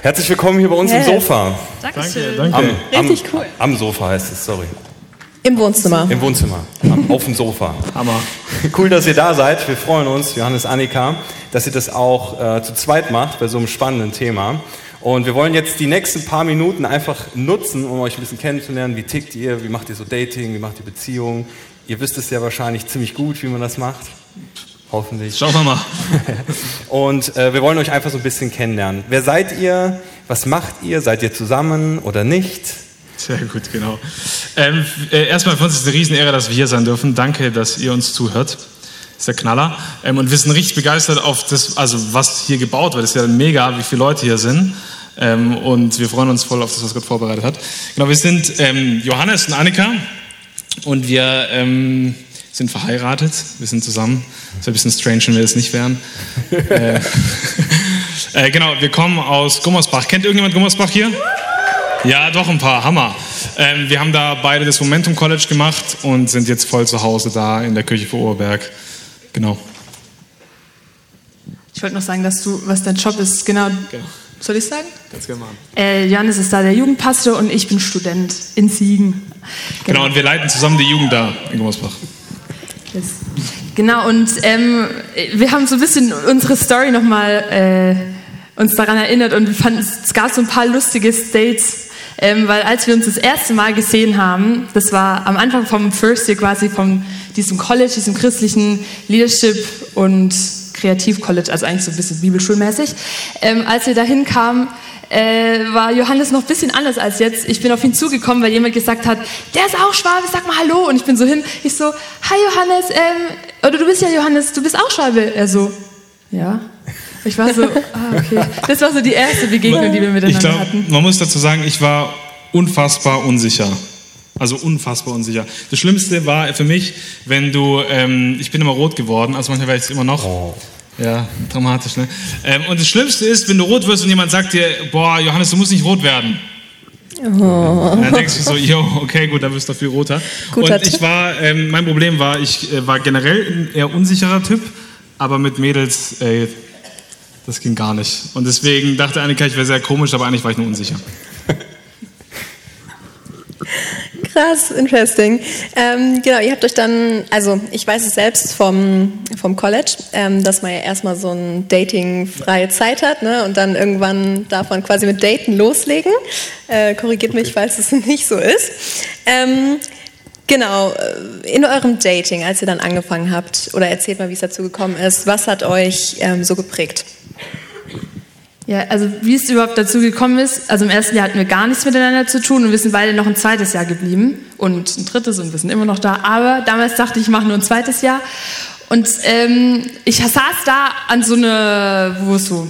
Herzlich willkommen hier bei uns yes. im Sofa. Dankeschön. Danke, danke. Am, Richtig cool. Am Sofa heißt es, sorry. Im Wohnzimmer. Im Wohnzimmer, auf dem Sofa. Hammer. Cool, dass ihr da seid. Wir freuen uns, Johannes, Annika, dass ihr das auch äh, zu zweit macht bei so einem spannenden Thema. Und wir wollen jetzt die nächsten paar Minuten einfach nutzen, um euch ein bisschen kennenzulernen. Wie tickt ihr? Wie macht ihr so Dating? Wie macht ihr Beziehungen? Ihr wisst es ja wahrscheinlich ziemlich gut, wie man das macht. Hoffentlich. Schauen wir mal. Und äh, wir wollen euch einfach so ein bisschen kennenlernen. Wer seid ihr? Was macht ihr? Seid ihr zusammen oder nicht? Sehr gut, genau. Ähm, äh, erstmal für uns ist es eine Riesenehre, dass wir hier sein dürfen. Danke, dass ihr uns zuhört. Das ist der Knaller. Ähm, und wir sind richtig begeistert auf das, also was hier gebaut wird. Das ist ja mega, wie viele Leute hier sind. Ähm, und wir freuen uns voll auf das, was Gott vorbereitet hat. Genau, wir sind ähm, Johannes und Annika und wir ähm, sind verheiratet, wir sind zusammen. Das wäre ein bisschen strange, wenn wir das nicht wären. äh, äh, genau, wir kommen aus Gummersbach. Kennt irgendjemand Gummersbach hier? Ja, doch ein paar, Hammer. Ähm, wir haben da beide das Momentum College gemacht und sind jetzt voll zu Hause da in der Kirche vor Oberberg. Genau. Ich wollte noch sagen, dass du, was dein Job ist, genau. genau. Soll ich sagen? Ganz gerne mal. Äh, Johannes ist da der Jugendpastor und ich bin Student in Siegen. Genau, genau und wir leiten zusammen die Jugend da in Gummersbach. Yes. Genau, und ähm, wir haben so ein bisschen unsere Story nochmal äh, uns daran erinnert und wir fanden, es gab so ein paar lustige States, ähm, weil als wir uns das erste Mal gesehen haben, das war am Anfang vom First Year quasi von diesem College, diesem christlichen Leadership und Kreativ-College, also eigentlich so ein bisschen bibelschulmäßig, ähm, als wir dahin kamen, äh, war Johannes noch ein bisschen anders als jetzt. Ich bin auf ihn zugekommen, weil jemand gesagt hat, der ist auch Schwabe, sag mal Hallo. Und ich bin so hin, ich so, hi Johannes, ähm, oder du bist ja Johannes, du bist auch Schwabe. Er so, ja. Ich war so, ah, okay. Das war so die erste Begegnung, die wir miteinander ich glaub, hatten. Man muss dazu sagen, ich war unfassbar unsicher. Also unfassbar unsicher. Das Schlimmste war für mich, wenn du, ähm, ich bin immer rot geworden, also manchmal werde ich es immer noch. Oh. Ja, dramatisch, ne? Ähm, und das Schlimmste ist, wenn du rot wirst und jemand sagt dir, boah, Johannes, du musst nicht rot werden. Oh. Dann denkst du so, yo, okay, gut, dann wirst du viel roter. Guter und ich war, ähm, mein Problem war, ich äh, war generell ein eher unsicherer Typ, aber mit Mädels, ey, das ging gar nicht. Und deswegen dachte Annika, ich wäre sehr komisch, aber eigentlich war ich nur unsicher. Krass, interesting. Ähm, genau, ihr habt euch dann, also ich weiß es selbst vom, vom College, ähm, dass man ja erstmal so eine dating-freie Zeit hat ne, und dann irgendwann darf man quasi mit Daten loslegen. Äh, korrigiert mich, falls es nicht so ist. Ähm, genau, äh, in eurem Dating, als ihr dann angefangen habt, oder erzählt mal, wie es dazu gekommen ist, was hat euch ähm, so geprägt? Ja, also wie es überhaupt dazu gekommen ist, also im ersten Jahr hatten wir gar nichts miteinander zu tun und wir sind beide noch ein zweites Jahr geblieben und ein drittes und wir sind immer noch da. Aber damals dachte ich, ich mache nur ein zweites Jahr. Und ähm, ich saß da an so eine, wo so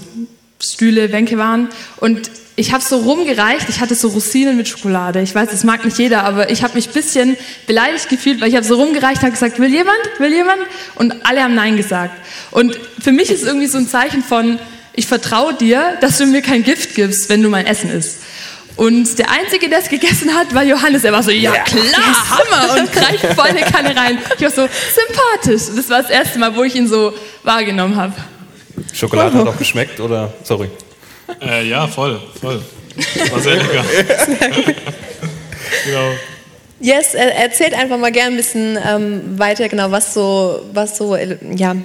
Stühle, Bänke waren und ich habe so rumgereicht, ich hatte so Rosinen mit Schokolade. Ich weiß, das mag nicht jeder, aber ich habe mich ein bisschen beleidigt gefühlt, weil ich habe so rumgereicht und gesagt, will jemand, will jemand? Und alle haben Nein gesagt. Und für mich ist irgendwie so ein Zeichen von, ich vertraue dir, dass du mir kein Gift gibst, wenn du mein Essen isst. Und der Einzige, der es gegessen hat, war Johannes. Er war so, ja, klar, Hammer, und greift volle Kanne rein. Ich war so, sympathisch. Das war das erste Mal, wo ich ihn so wahrgenommen habe. Schokolade hat auch geschmeckt, oder? Sorry. Äh, ja, voll, voll. War sehr lecker. genau. Yes, erzählt einfach mal gerne ein bisschen ähm, weiter, genau, was so, was so, ja,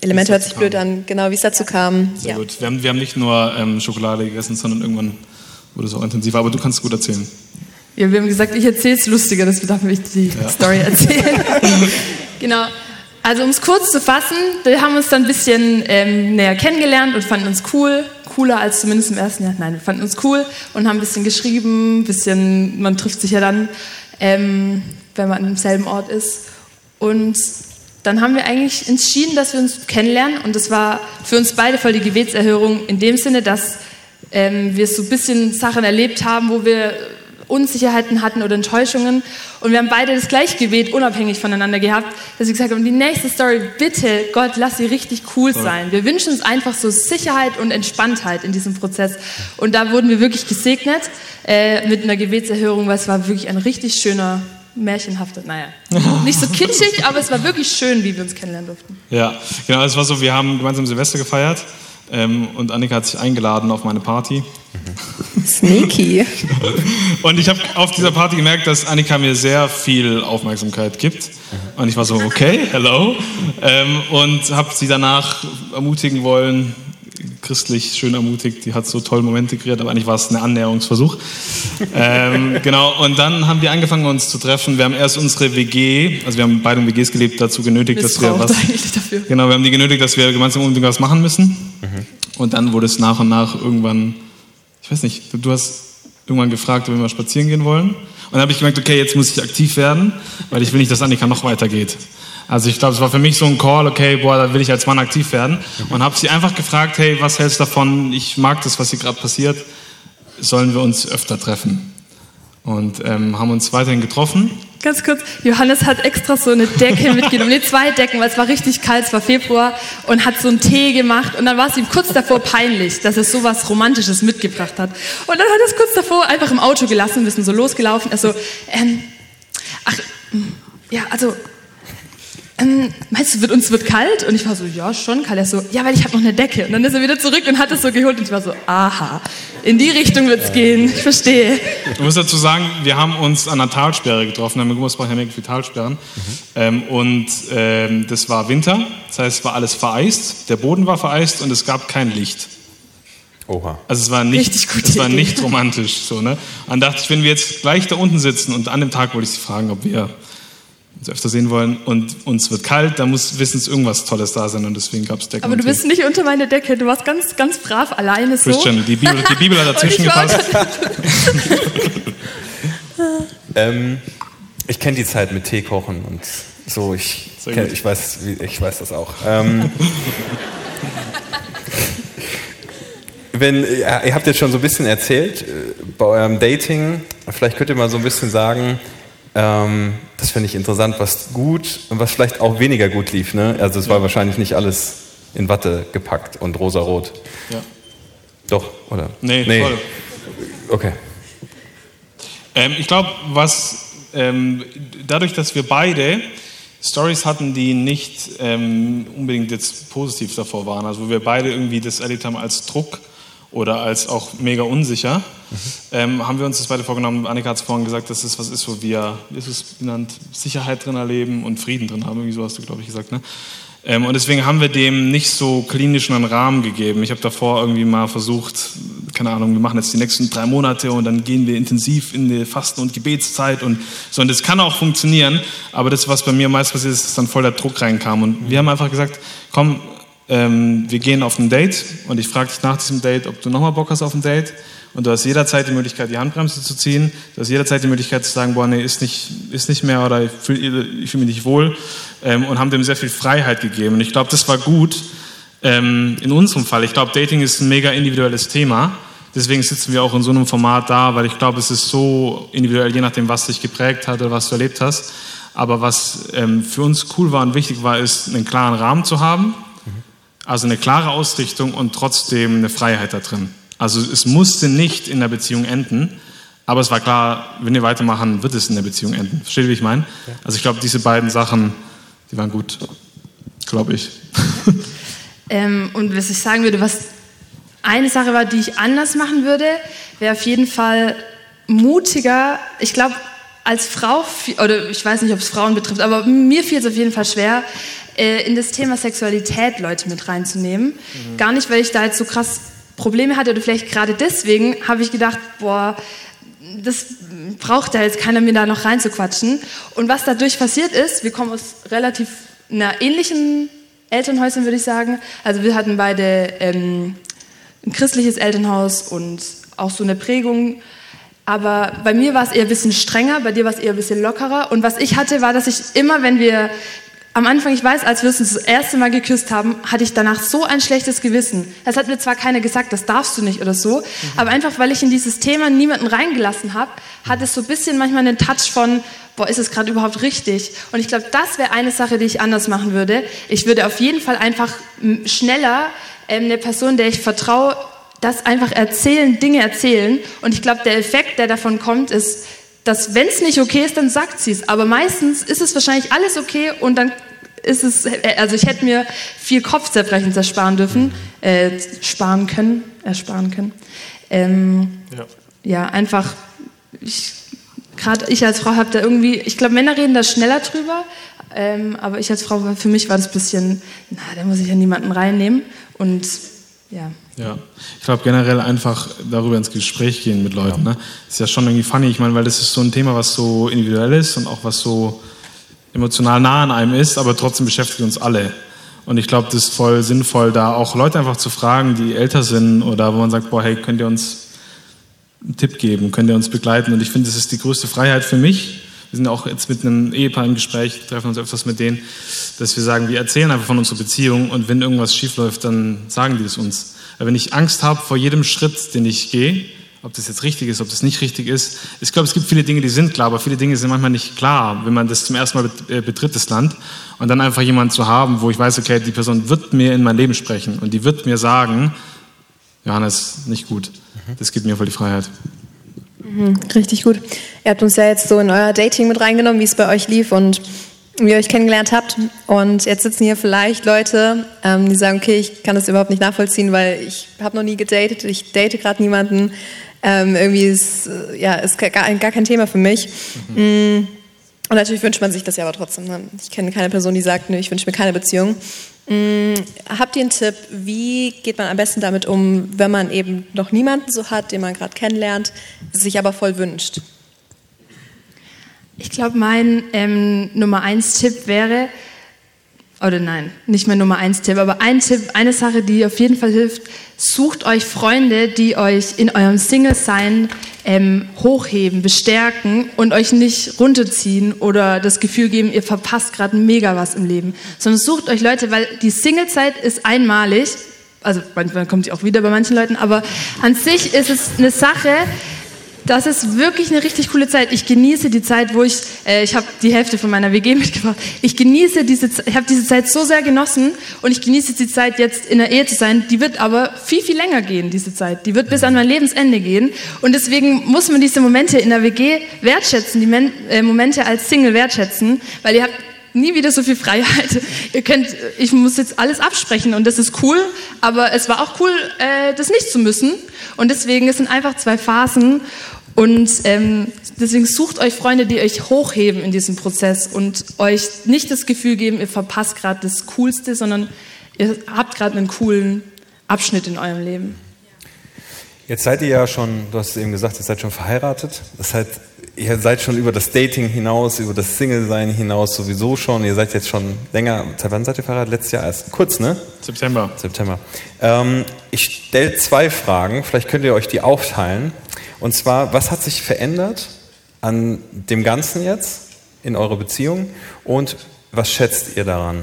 Element hört sich blöd an, genau, wie es dazu kam. Sehr ja. gut. Wir haben, wir haben nicht nur ähm, Schokolade gegessen, sondern irgendwann wurde es auch intensiver, aber du kannst gut erzählen. Ja, wir haben gesagt, ich erzähle es lustiger, das darf ich die ja. Story erzählen. genau. Also um es kurz zu fassen, wir haben uns dann ein bisschen ähm, näher kennengelernt und fanden uns cool, cooler als zumindest im ersten Jahr. Nein, wir fanden uns cool und haben ein bisschen geschrieben, ein bisschen, man trifft sich ja dann, ähm, wenn man im selben Ort ist. Und dann haben wir eigentlich entschieden, dass wir uns kennenlernen. Und das war für uns beide voll die Gebetserhörung in dem Sinne, dass ähm, wir so ein bisschen Sachen erlebt haben, wo wir Unsicherheiten hatten oder Enttäuschungen. Und wir haben beide das gleiche Gebet unabhängig voneinander gehabt, dass wir gesagt haben, die nächste Story, bitte, Gott, lass sie richtig cool sein. Wir wünschen uns einfach so Sicherheit und Entspanntheit in diesem Prozess. Und da wurden wir wirklich gesegnet äh, mit einer Gebetserhörung, weil es war wirklich ein richtig schöner märchenhafte, naja, nicht so kitschig, aber es war wirklich schön, wie wir uns kennenlernen durften. Ja, genau, es war so, wir haben gemeinsam Silvester gefeiert ähm, und Annika hat sich eingeladen auf meine Party Sneaky. Und ich habe auf dieser Party gemerkt, dass Annika mir sehr viel Aufmerksamkeit gibt. Und ich war so, okay, hello. Ähm, und habe sie danach ermutigen wollen, christlich schön ermutigt, die hat so tolle Momente kreiert, aber eigentlich war es ein Annäherungsversuch. ähm, genau, und dann haben wir angefangen, uns zu treffen. Wir haben erst unsere WG, also wir haben beide in WGs gelebt, dazu genötigt, dass wir was. eigentlich dafür. Genau, wir haben die genötigt, dass wir gemeinsam unbedingt was machen müssen. Mhm. Und dann wurde es nach und nach irgendwann, ich weiß nicht, du hast irgendwann gefragt, ob wir mal spazieren gehen wollen. Und dann habe ich gemerkt, okay, jetzt muss ich aktiv werden, weil ich will nicht, dass Annika noch weitergeht. Also ich glaube, es war für mich so ein Call, okay, boah, da will ich als Mann aktiv werden. Und habe sie einfach gefragt, hey, was hältst du davon? Ich mag das, was hier gerade passiert. Sollen wir uns öfter treffen? Und ähm, haben uns weiterhin getroffen. Ganz kurz, Johannes hat extra so eine Decke mitgenommen, nee, zwei Decken, weil es war richtig kalt, es war Februar und hat so einen Tee gemacht und dann war es ihm kurz davor peinlich, dass er so was Romantisches mitgebracht hat. Und dann hat er es kurz davor einfach im Auto gelassen, wir sind so losgelaufen, er so, ähm, ach, ja, also ähm, meinst du, wird, uns wird kalt? Und ich war so, ja, schon kalt. Er so, ja, weil ich habe noch eine Decke. Und dann ist er wieder zurück und hat es so geholt. Und ich war so, aha, in die Richtung wird's gehen. Ich verstehe. Ich muss dazu sagen, wir haben uns an einer Talsperre getroffen. In Gummersbach haben wir viele Talsperren. Mhm. Ähm, und ähm, das war Winter. Das heißt, es war alles vereist. Der Boden war vereist und es gab kein Licht. Oha. Also es war nicht, es war nicht romantisch. So, ne? Und dann dachte ich, wenn wir jetzt gleich da unten sitzen und an dem Tag wollte ich sie fragen, ob wir uns öfter sehen wollen und uns wird kalt, da muss wissens irgendwas Tolles da sein und deswegen gab es Decken. Aber du bist nicht unter meine Decke, du warst ganz, ganz brav alleine so. Christian, die Bibel, die Bibel hat dazwischen gepasst. ähm, ich kenne die Zeit mit Tee kochen und so, ich, kenn, ich, weiß, ich weiß das auch. Ähm, wenn, ihr habt jetzt schon so ein bisschen erzählt äh, bei eurem Dating, vielleicht könnt ihr mal so ein bisschen sagen, ähm, das finde ich interessant, was gut und was vielleicht auch weniger gut lief. Ne? Also es war wahrscheinlich nicht alles in Watte gepackt und rosarot. Ja. Doch, oder? Nee, nee. voll. Okay. Ähm, ich glaube, was ähm, dadurch, dass wir beide Stories hatten, die nicht ähm, unbedingt jetzt positiv davor waren, also wo wir beide irgendwie das erlebt haben als Druck oder als auch mega unsicher, mhm. ähm, haben wir uns das beide vorgenommen. Annika hat es vorhin gesagt, dass es was ist, wo wir, wie ist es genannt, Sicherheit drin erleben und Frieden drin haben. Irgendwie so hast du, glaube ich, gesagt. Ne? Ähm, und deswegen haben wir dem nicht so klinischen einen Rahmen gegeben. Ich habe davor irgendwie mal versucht, keine Ahnung, wir machen jetzt die nächsten drei Monate und dann gehen wir intensiv in die Fasten- und Gebetszeit und so. Und das kann auch funktionieren, aber das, was bei mir meist passiert ist, ist dann voll der Druck reinkam. Und wir haben einfach gesagt, komm, ähm, wir gehen auf ein Date und ich frage dich nach diesem Date, ob du nochmal Bock hast auf ein Date. Und du hast jederzeit die Möglichkeit, die Handbremse zu ziehen. Du hast jederzeit die Möglichkeit zu sagen, boah, nee, ist nicht, ist nicht mehr oder ich fühle fühl mich nicht wohl. Ähm, und haben dem sehr viel Freiheit gegeben. Und ich glaube, das war gut ähm, in unserem Fall. Ich glaube, Dating ist ein mega individuelles Thema. Deswegen sitzen wir auch in so einem Format da, weil ich glaube, es ist so individuell, je nachdem, was dich geprägt hat oder was du erlebt hast. Aber was ähm, für uns cool war und wichtig war, ist, einen klaren Rahmen zu haben also eine klare Ausrichtung und trotzdem eine Freiheit da drin. Also es musste nicht in der Beziehung enden, aber es war klar, wenn wir weitermachen, wird es in der Beziehung enden. Versteht ihr, wie ich meine? Also ich glaube, diese beiden Sachen, die waren gut, glaube ich. Ähm, und was ich sagen würde, was eine Sache war, die ich anders machen würde, wäre auf jeden Fall mutiger. Ich glaube, als Frau, oder ich weiß nicht, ob es Frauen betrifft, aber mir fiel es auf jeden Fall schwer, in das Thema Sexualität Leute mit reinzunehmen. Mhm. Gar nicht, weil ich da jetzt so krass Probleme hatte oder vielleicht gerade deswegen habe ich gedacht, boah, das braucht da jetzt keiner mir da noch reinzuquatschen. Und was dadurch passiert ist, wir kommen aus relativ einer ähnlichen Elternhäusern, würde ich sagen. Also wir hatten beide ähm, ein christliches Elternhaus und auch so eine Prägung. Aber bei mir war es eher ein bisschen strenger, bei dir war es eher ein bisschen lockerer. Und was ich hatte, war, dass ich immer, wenn wir am Anfang, ich weiß, als wir uns das erste Mal geküsst haben, hatte ich danach so ein schlechtes Gewissen. Es hat mir zwar keiner gesagt, das darfst du nicht oder so, mhm. aber einfach, weil ich in dieses Thema niemanden reingelassen habe, hat es so ein bisschen manchmal einen Touch von, boah, ist es gerade überhaupt richtig? Und ich glaube, das wäre eine Sache, die ich anders machen würde. Ich würde auf jeden Fall einfach schneller ähm, eine Person, der ich vertraue, das einfach erzählen, Dinge erzählen. Und ich glaube, der Effekt, der davon kommt, ist, dass wenn es nicht okay ist, dann sagt sie es. Aber meistens ist es wahrscheinlich alles okay und dann ist es, also ich hätte mir viel Kopfzerbrechen ersparen dürfen, äh, sparen können, ersparen können. Ähm, ja. ja. einfach, gerade ich als Frau habe da irgendwie, ich glaube, Männer reden da schneller drüber, ähm, aber ich als Frau, für mich war das ein bisschen, na, da muss ich ja niemanden reinnehmen und ja. Ja, ich glaube generell einfach darüber ins Gespräch gehen mit Leuten. Ne? Ist ja schon irgendwie funny, ich meine, weil das ist so ein Thema, was so individuell ist und auch was so emotional nah an einem ist, aber trotzdem beschäftigt uns alle. Und ich glaube, das ist voll sinnvoll, da auch Leute einfach zu fragen, die älter sind oder wo man sagt, boah, hey, könnt ihr uns einen Tipp geben, könnt ihr uns begleiten? Und ich finde, das ist die größte Freiheit für mich. Wir sind auch jetzt mit einem Ehepaar im Gespräch, treffen uns öfters mit denen, dass wir sagen, wir erzählen einfach von unserer Beziehung und wenn irgendwas schief läuft, dann sagen die es uns. Weil wenn ich Angst habe vor jedem Schritt, den ich gehe, ob das jetzt richtig ist, ob das nicht richtig ist. Ich glaube, es gibt viele Dinge, die sind klar, aber viele Dinge sind manchmal nicht klar, wenn man das zum ersten Mal äh, betritt, das Land. Und dann einfach jemanden zu haben, wo ich weiß, okay, die Person wird mir in mein Leben sprechen und die wird mir sagen, Johannes, nicht gut. Das gibt mir voll die Freiheit. Mhm, richtig gut. Ihr habt uns ja jetzt so in euer Dating mit reingenommen, wie es bei euch lief und wie ihr euch kennengelernt habt. Und jetzt sitzen hier vielleicht Leute, ähm, die sagen, okay, ich kann das überhaupt nicht nachvollziehen, weil ich habe noch nie gedatet, ich date gerade niemanden. Ähm, irgendwie ist, ja, ist gar, gar, kein Thema für mich. Mhm. Mm, und natürlich wünscht man sich das ja aber trotzdem. Ne? Ich kenne keine Person, die sagt, nö, ich wünsche mir keine Beziehung. Mm, habt ihr einen Tipp, wie geht man am besten damit um, wenn man eben noch niemanden so hat, den man gerade kennenlernt, sich aber voll wünscht? Ich glaube, mein ähm, Nummer eins Tipp wäre, oder nein, nicht mein Nummer eins Tipp, aber ein Tipp, eine Sache, die auf jeden Fall hilft, sucht euch Freunde, die euch in eurem Single-Sein ähm, hochheben, bestärken und euch nicht runterziehen oder das Gefühl geben, ihr verpasst gerade mega was im Leben, sondern sucht euch Leute, weil die Single-Zeit ist einmalig, also manchmal kommt sie auch wieder bei manchen Leuten, aber an sich ist es eine Sache, das ist wirklich eine richtig coole Zeit. Ich genieße die Zeit, wo ich, äh, ich habe die Hälfte von meiner WG mitgebracht. Ich genieße diese, ich habe diese Zeit so sehr genossen und ich genieße die Zeit jetzt in der Ehe zu sein. Die wird aber viel viel länger gehen, diese Zeit. Die wird bis an mein Lebensende gehen und deswegen muss man diese Momente in der WG wertschätzen, die Men äh, Momente als Single wertschätzen, weil ihr habt nie wieder so viel Freiheit. Ihr könnt, ich muss jetzt alles absprechen und das ist cool, aber es war auch cool, äh, das nicht zu müssen. Und deswegen, es sind einfach zwei Phasen und ähm, deswegen sucht euch Freunde, die euch hochheben in diesem Prozess und euch nicht das Gefühl geben, ihr verpasst gerade das Coolste, sondern ihr habt gerade einen coolen Abschnitt in eurem Leben. Jetzt seid ihr ja schon, du hast es eben gesagt, ihr seid schon verheiratet. Das heißt, ihr seid schon über das Dating hinaus, über das Single-Sein hinaus sowieso schon. Ihr seid jetzt schon länger, seit wann seid ihr verheiratet? Letztes Jahr erst? Kurz, ne? September. September. Ähm, ich stelle zwei Fragen, vielleicht könnt ihr euch die aufteilen. Und zwar, was hat sich verändert an dem Ganzen jetzt in eurer Beziehung und was schätzt ihr daran?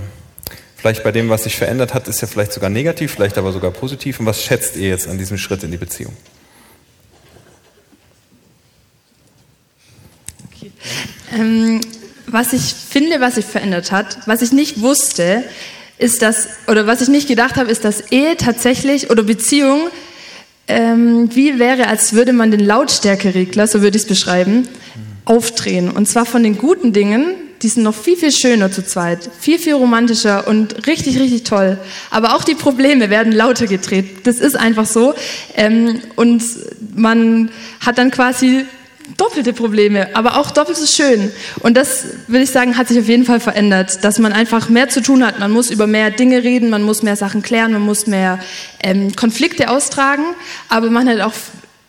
Vielleicht bei dem, was sich verändert hat, ist ja vielleicht sogar negativ, vielleicht aber sogar positiv. Und was schätzt ihr jetzt an diesem Schritt in die Beziehung? Okay. Ähm, was ich finde, was sich verändert hat, was ich nicht wusste, ist das, oder was ich nicht gedacht habe, ist, dass Ehe tatsächlich oder Beziehung ähm, wie wäre, als würde man den Lautstärkeregler, so würde ich es beschreiben, aufdrehen. Und zwar von den guten Dingen, die sind noch viel, viel schöner zu zweit, viel, viel romantischer und richtig, richtig toll. Aber auch die Probleme werden lauter gedreht. Das ist einfach so. Ähm, und man hat dann quasi doppelte Probleme, aber auch doppelt so schön. Und das, würde ich sagen, hat sich auf jeden Fall verändert, dass man einfach mehr zu tun hat. Man muss über mehr Dinge reden, man muss mehr Sachen klären, man muss mehr ähm, Konflikte austragen, aber man hat auch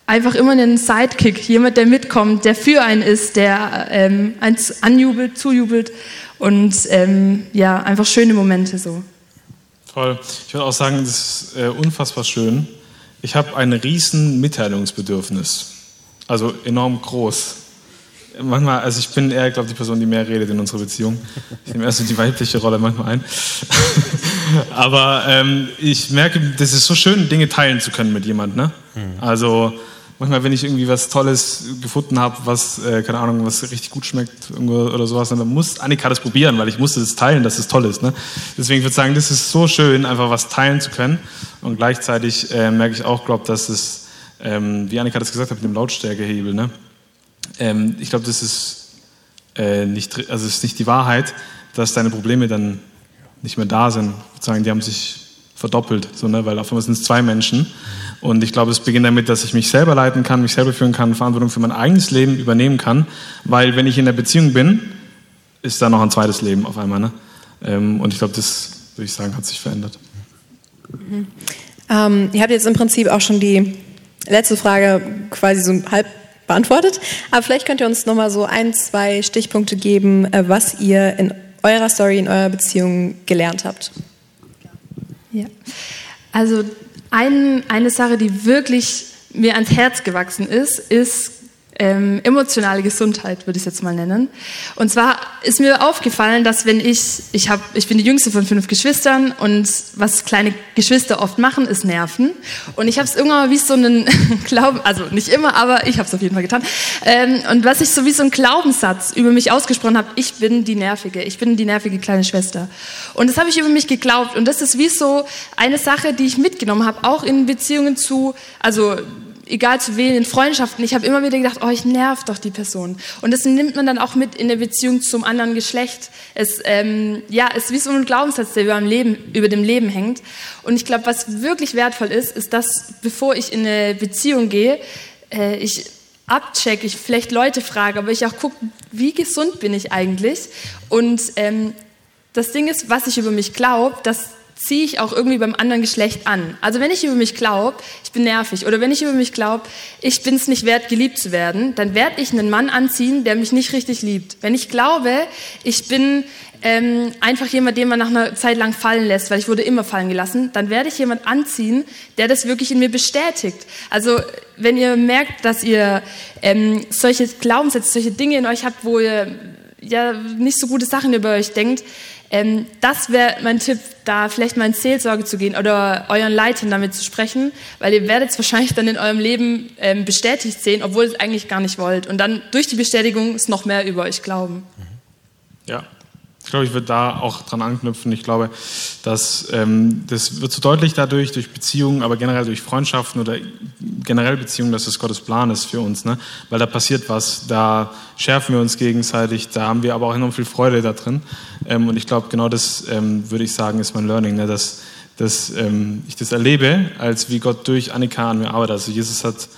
einfach immer einen Sidekick, jemand, der mitkommt, der für einen ist, der ähm, eins anjubelt, zujubelt und ähm, ja, einfach schöne Momente so. Toll. Ich würde auch sagen, das ist äh, unfassbar schön. Ich habe ein riesen Mitteilungsbedürfnis. Also enorm groß. Manchmal, also ich bin eher, glaube ich, die Person, die mehr redet in unserer Beziehung. Ich nehme erst so die weibliche Rolle manchmal ein. Aber ähm, ich merke, das ist so schön, Dinge teilen zu können mit jemandem. Ne? Mhm. Also manchmal, wenn ich irgendwie was Tolles gefunden habe, was, äh, keine Ahnung, was richtig gut schmeckt oder sowas, dann muss Annika das probieren, weil ich musste das teilen, dass es toll ist. Ne? Deswegen würde ich sagen, das ist so schön, einfach was teilen zu können. Und gleichzeitig äh, merke ich auch, glaube dass es ähm, wie Annika das gesagt hat mit dem Lautstärkehebel, ne? Ähm, ich glaube, das ist, äh, nicht, also ist nicht die Wahrheit, dass deine Probleme dann nicht mehr da sind. Sozusagen, die haben sich verdoppelt, so, ne? weil auf einmal sind es zwei Menschen. Und ich glaube, es beginnt damit, dass ich mich selber leiten kann, mich selber führen kann, Verantwortung für mein eigenes Leben übernehmen kann, weil wenn ich in der Beziehung bin, ist da noch ein zweites Leben auf einmal. Ne? Ähm, und ich glaube, das würde ich sagen, hat sich verändert. Mhm. Ähm, ihr habt jetzt im Prinzip auch schon die letzte Frage quasi so halb beantwortet, aber vielleicht könnt ihr uns nochmal so ein, zwei Stichpunkte geben, äh, was ihr in eurer Story, in eurer Beziehung gelernt habt. Ja, also ein, eine Sache, die wirklich mir ans Herz gewachsen ist, ist ähm, emotionale Gesundheit, würde ich es jetzt mal nennen. Und zwar ist mir aufgefallen, dass wenn ich, ich, hab, ich bin die jüngste von fünf Geschwistern und was kleine Geschwister oft machen, ist nerven. Und ich habe es irgendwann mal wie so einen Glauben, also nicht immer, aber ich habe es auf jeden Fall getan. Ähm, und was ich so wie so einen Glaubenssatz über mich ausgesprochen habe, ich bin die nervige, ich bin die nervige kleine Schwester. Und das habe ich über mich geglaubt. Und das ist wie so eine Sache, die ich mitgenommen habe, auch in Beziehungen zu, also egal zu wem, in Freundschaften, ich habe immer wieder gedacht, oh, ich nerv doch die Person. Und das nimmt man dann auch mit in der Beziehung zum anderen Geschlecht. Es ähm, ja, ist wie so ein Glaubenssatz, der über dem Leben, über dem Leben hängt. Und ich glaube, was wirklich wertvoll ist, ist, dass bevor ich in eine Beziehung gehe, äh, ich abcheck, ich vielleicht Leute frage, aber ich auch gucke, wie gesund bin ich eigentlich? Und ähm, das Ding ist, was ich über mich glaube, dass ziehe ich auch irgendwie beim anderen Geschlecht an. Also wenn ich über mich glaube, ich bin nervig, oder wenn ich über mich glaube, ich bin es nicht wert, geliebt zu werden, dann werde ich einen Mann anziehen, der mich nicht richtig liebt. Wenn ich glaube, ich bin ähm, einfach jemand, den man nach einer Zeit lang fallen lässt, weil ich wurde immer fallen gelassen, dann werde ich jemand anziehen, der das wirklich in mir bestätigt. Also wenn ihr merkt, dass ihr ähm, solche Glaubenssätze, solche Dinge in euch habt, wo ihr ja nicht so gute Sachen über euch denkt, ähm, das wäre mein Tipp, da vielleicht mal in Seelsorge zu gehen oder euren Leitern damit zu sprechen, weil ihr werdet es wahrscheinlich dann in eurem Leben ähm, bestätigt sehen, obwohl ihr es eigentlich gar nicht wollt. Und dann durch die Bestätigung es noch mehr über euch glauben. Ja, ich glaube, ich würde da auch dran anknüpfen. Ich glaube, dass ähm, das wird so deutlich dadurch, durch Beziehungen, aber generell durch Freundschaften oder generell Beziehungen, dass es Gottes Plan ist für uns. Ne? Weil da passiert was, da schärfen wir uns gegenseitig, da haben wir aber auch enorm viel Freude da drin. Ähm, und ich glaube, genau das ähm, würde ich sagen, ist mein Learning, ne? dass, dass ähm, ich das erlebe, als wie Gott durch Annika an mir arbeitet. Also Jesus hat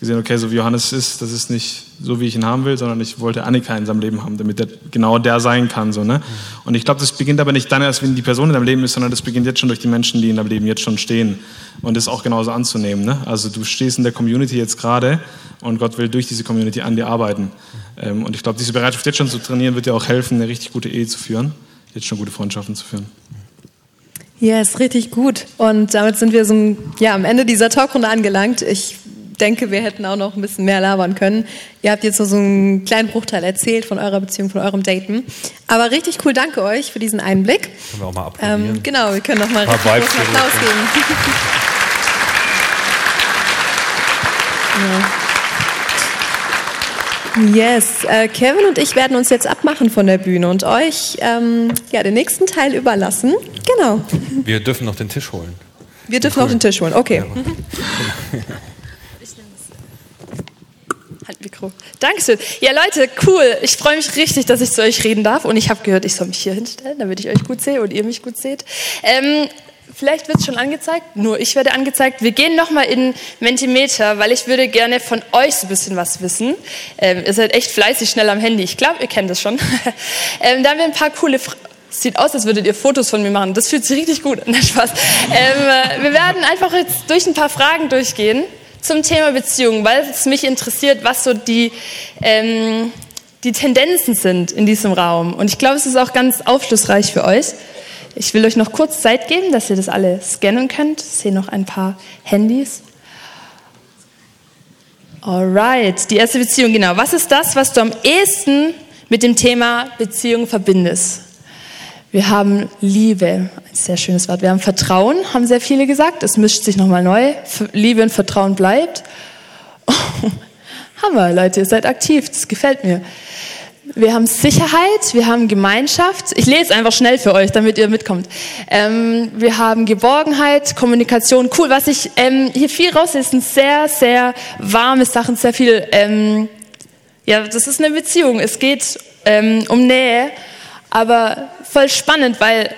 gesehen, okay, so wie Johannes ist, das ist nicht so, wie ich ihn haben will, sondern ich wollte Annika in seinem Leben haben, damit er genau der sein kann. So, ne? Und ich glaube, das beginnt aber nicht dann erst, wenn die Person in deinem Leben ist, sondern das beginnt jetzt schon durch die Menschen, die in deinem Leben jetzt schon stehen. Und das auch genauso anzunehmen. Ne? Also du stehst in der Community jetzt gerade und Gott will durch diese Community an dir arbeiten. Ähm, und ich glaube, diese Bereitschaft jetzt schon zu trainieren, wird dir auch helfen, eine richtig gute Ehe zu führen, jetzt schon gute Freundschaften zu führen. Ja, ist richtig gut. Und damit sind wir so ja, am Ende dieser Talkrunde angelangt. Ich denke, wir hätten auch noch ein bisschen mehr labern können. Ihr habt jetzt nur so einen kleinen Bruchteil erzählt von eurer Beziehung, von eurem Daten. Aber richtig cool, danke euch für diesen Einblick. Können wir auch mal applaudieren. Ähm, genau, wir können noch mal einen Applaus geben. ja. Yes, äh, Kevin und ich werden uns jetzt abmachen von der Bühne und euch ähm, ja, den nächsten Teil überlassen. Genau. Wir dürfen noch den Tisch holen. Wir dürfen cool. noch den Tisch holen, okay. Ja. Mikro. Dankeschön. Ja, Leute, cool. Ich freue mich richtig, dass ich zu euch reden darf. Und ich habe gehört, ich soll mich hier hinstellen, damit ich euch gut sehe und ihr mich gut seht. Ähm, vielleicht wird es schon angezeigt, nur ich werde angezeigt. Wir gehen nochmal in Mentimeter, weil ich würde gerne von euch so ein bisschen was wissen. Ähm, ihr seid echt fleißig schnell am Handy. Ich glaube, ihr kennt das schon. ähm, da haben wir ein paar coole Fragen. Sieht aus, als würdet ihr Fotos von mir machen. Das fühlt sich richtig gut an. Spaß. Ähm, äh, wir werden einfach jetzt durch ein paar Fragen durchgehen zum Thema Beziehung, weil es mich interessiert, was so die, ähm, die Tendenzen sind in diesem Raum. Und ich glaube, es ist auch ganz aufschlussreich für euch. Ich will euch noch kurz Zeit geben, dass ihr das alle scannen könnt. Ich sehe noch ein paar Handys. Alright, die erste Beziehung, genau. Was ist das, was du am ehesten mit dem Thema Beziehung verbindest? Wir haben Liebe, ein sehr schönes Wort. Wir haben Vertrauen, haben sehr viele gesagt. Es mischt sich nochmal neu. Liebe und Vertrauen bleibt. Oh, Hammer, Leute, ihr seid aktiv. Das gefällt mir. Wir haben Sicherheit, wir haben Gemeinschaft. Ich lese einfach schnell für euch, damit ihr mitkommt. Ähm, wir haben Geborgenheit, Kommunikation. Cool, was ich ähm, hier viel raus ist, sind sehr, sehr warme Sachen, sehr viel. Ähm, ja, das ist eine Beziehung. Es geht ähm, um Nähe, aber voll spannend, weil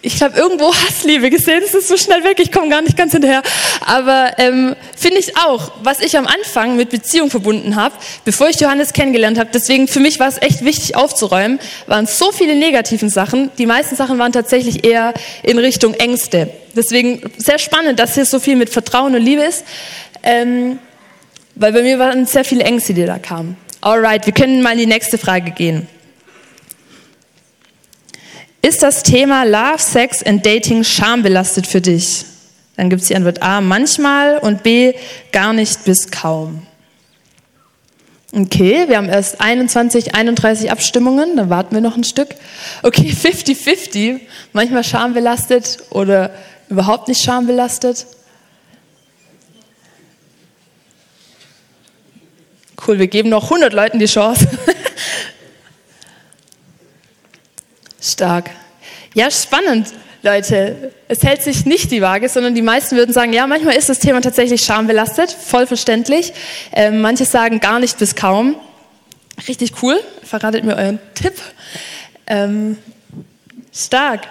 ich glaube, irgendwo Hassliebe gesehen. Es ist so schnell weg, ich komme gar nicht ganz hinterher. Aber ähm, finde ich auch, was ich am Anfang mit Beziehung verbunden habe, bevor ich Johannes kennengelernt habe, deswegen für mich war es echt wichtig aufzuräumen, waren so viele negativen Sachen. Die meisten Sachen waren tatsächlich eher in Richtung Ängste. Deswegen sehr spannend, dass hier so viel mit Vertrauen und Liebe ist. Ähm, weil bei mir waren sehr viele Ängste, die da kamen. Alright, wir können mal in die nächste Frage gehen. Ist das Thema Love, Sex and Dating schambelastet für dich? Dann gibt es die Antwort A, manchmal und B, gar nicht bis kaum. Okay, wir haben erst 21, 31 Abstimmungen, dann warten wir noch ein Stück. Okay, 50-50, manchmal schambelastet oder überhaupt nicht schambelastet. Cool, wir geben noch 100 Leuten die Chance. Stark. Ja, spannend, Leute. Es hält sich nicht die Waage, sondern die meisten würden sagen, ja, manchmal ist das Thema tatsächlich schambelastet, voll verständlich. Ähm, manche sagen gar nicht bis kaum. Richtig cool. Verratet mir euren Tipp. Ähm, stark.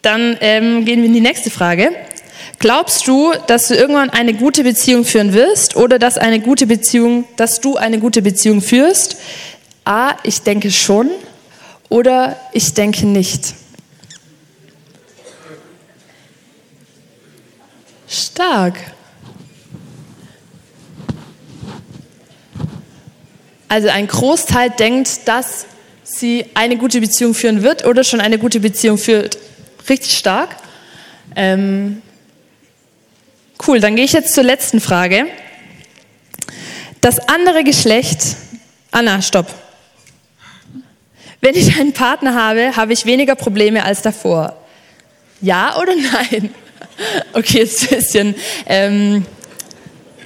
Dann ähm, gehen wir in die nächste Frage. Glaubst du, dass du irgendwann eine gute Beziehung führen wirst oder dass eine gute Beziehung, dass du eine gute Beziehung führst? A, ich denke schon oder ich denke nicht. Stark. Also ein Großteil denkt, dass sie eine gute Beziehung führen wird oder schon eine gute Beziehung führt. Richtig stark. Ähm, cool, dann gehe ich jetzt zur letzten Frage. Das andere Geschlecht. Anna, stopp. Wenn ich einen Partner habe, habe ich weniger Probleme als davor. Ja oder nein? Okay, ist ein bisschen ähm,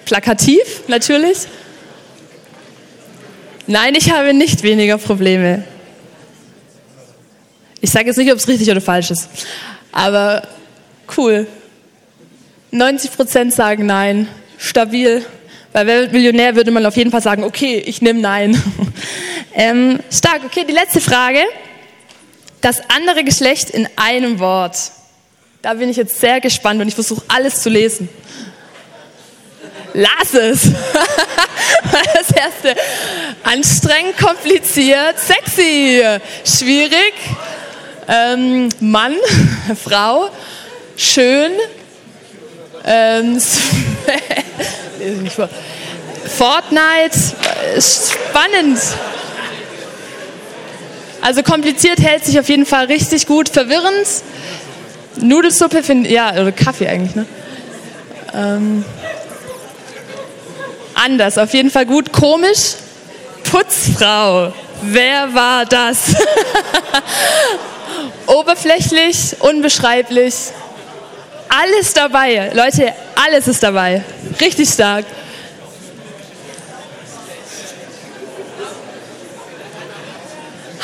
plakativ natürlich. Nein, ich habe nicht weniger Probleme. Ich sage jetzt nicht, ob es richtig oder falsch ist, aber cool. 90 Prozent sagen nein, stabil. Bei Wer Millionär würde man auf jeden Fall sagen, okay, ich nehme nein. Ähm, stark, okay, die letzte Frage. Das andere Geschlecht in einem Wort. Da bin ich jetzt sehr gespannt und ich versuche alles zu lesen. Lass es. Das erste. Anstrengend, kompliziert, sexy, schwierig, ähm, Mann, Frau, schön, ähm, Fortnite, äh, spannend. Also kompliziert hält sich auf jeden Fall richtig gut. Verwirrend. Nudelsuppe finde ja, oder Kaffee eigentlich, ne? Ähm, anders, auf jeden Fall gut. Komisch. Putzfrau. Wer war das? Oberflächlich, unbeschreiblich. Alles dabei. Leute, alles ist dabei. Richtig stark.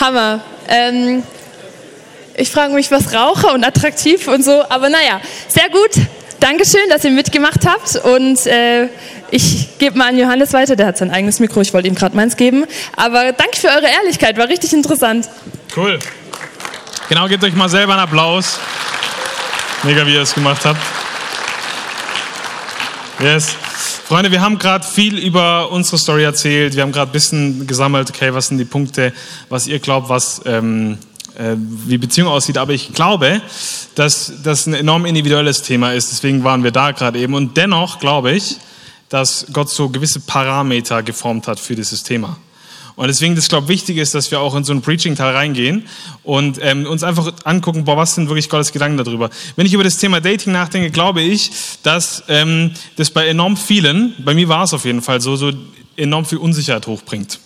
Hammer. Ähm, ich frage mich, was Raucher und attraktiv und so, aber naja, sehr gut. Dankeschön, dass ihr mitgemacht habt und äh, ich gebe mal an Johannes weiter, der hat sein eigenes Mikro, ich wollte ihm gerade meins geben. Aber danke für eure Ehrlichkeit, war richtig interessant. Cool. Genau, gebt euch mal selber einen Applaus. Mega, wie ihr es gemacht habt. Yes. Freunde, wir haben gerade viel über unsere Story erzählt. Wir haben gerade ein bisschen gesammelt, okay, was sind die Punkte, was ihr glaubt, was ähm, äh, wie Beziehung aussieht. Aber ich glaube, dass das ein enorm individuelles Thema ist. Deswegen waren wir da gerade eben. Und dennoch glaube ich, dass Gott so gewisse Parameter geformt hat für dieses Thema. Und deswegen das, glaube ich, wichtig ist, dass wir auch in so einen Preaching-Teil reingehen und ähm, uns einfach angucken, boah, was sind wirklich Gottes Gedanken darüber. Wenn ich über das Thema Dating nachdenke, glaube ich, dass ähm, das bei enorm vielen, bei mir war es auf jeden Fall so, so enorm viel Unsicherheit hochbringt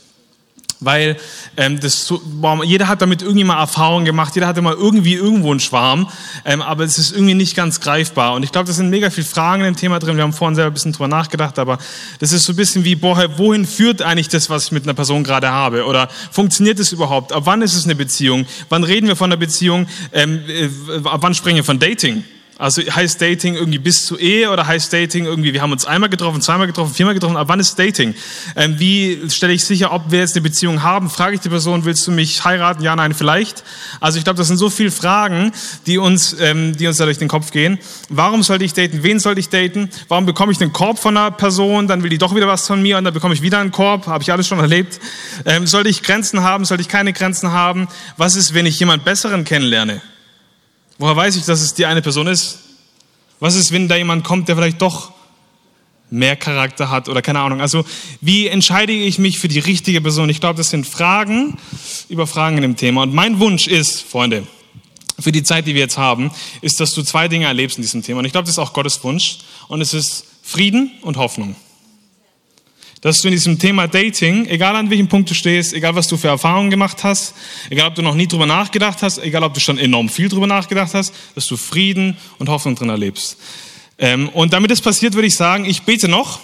weil ähm, das boah, jeder hat damit irgendwie mal Erfahrung gemacht, jeder hatte mal irgendwie irgendwo einen Schwarm, ähm, aber es ist irgendwie nicht ganz greifbar. Und ich glaube, das sind mega viele Fragen im Thema drin. Wir haben vorhin selber ein bisschen drüber nachgedacht, aber das ist so ein bisschen wie, boah, wohin führt eigentlich das, was ich mit einer Person gerade habe? Oder funktioniert es überhaupt? Ab wann ist es eine Beziehung? Wann reden wir von einer Beziehung? Ähm, äh, ab wann sprechen wir von Dating? Also heißt Dating irgendwie bis zur Ehe oder heißt Dating irgendwie, wir haben uns einmal getroffen, zweimal getroffen, viermal getroffen, aber wann ist Dating? Ähm, wie stelle ich sicher, ob wir jetzt eine Beziehung haben? Frage ich die Person, willst du mich heiraten? Ja, nein, vielleicht. Also ich glaube, das sind so viele Fragen, die uns, ähm, die uns da durch den Kopf gehen. Warum sollte ich daten? Wen sollte ich daten? Warum bekomme ich einen Korb von einer Person? Dann will die doch wieder was von mir und dann bekomme ich wieder einen Korb. Habe ich alles schon erlebt. Ähm, sollte ich Grenzen haben? Sollte ich keine Grenzen haben? Was ist, wenn ich jemand Besseren kennenlerne? Woher weiß ich, dass es die eine Person ist? Was ist, wenn da jemand kommt, der vielleicht doch mehr Charakter hat oder keine Ahnung. Also wie entscheide ich mich für die richtige Person? Ich glaube, das sind Fragen über Fragen in dem Thema. Und mein Wunsch ist, Freunde, für die Zeit, die wir jetzt haben, ist, dass du zwei Dinge erlebst in diesem Thema. Und ich glaube, das ist auch Gottes Wunsch. Und es ist Frieden und Hoffnung dass du in diesem Thema Dating, egal an welchem Punkt du stehst, egal was du für Erfahrungen gemacht hast, egal ob du noch nie drüber nachgedacht hast, egal ob du schon enorm viel drüber nachgedacht hast, dass du Frieden und Hoffnung drin erlebst. Ähm, und damit das passiert, würde ich sagen, ich bete noch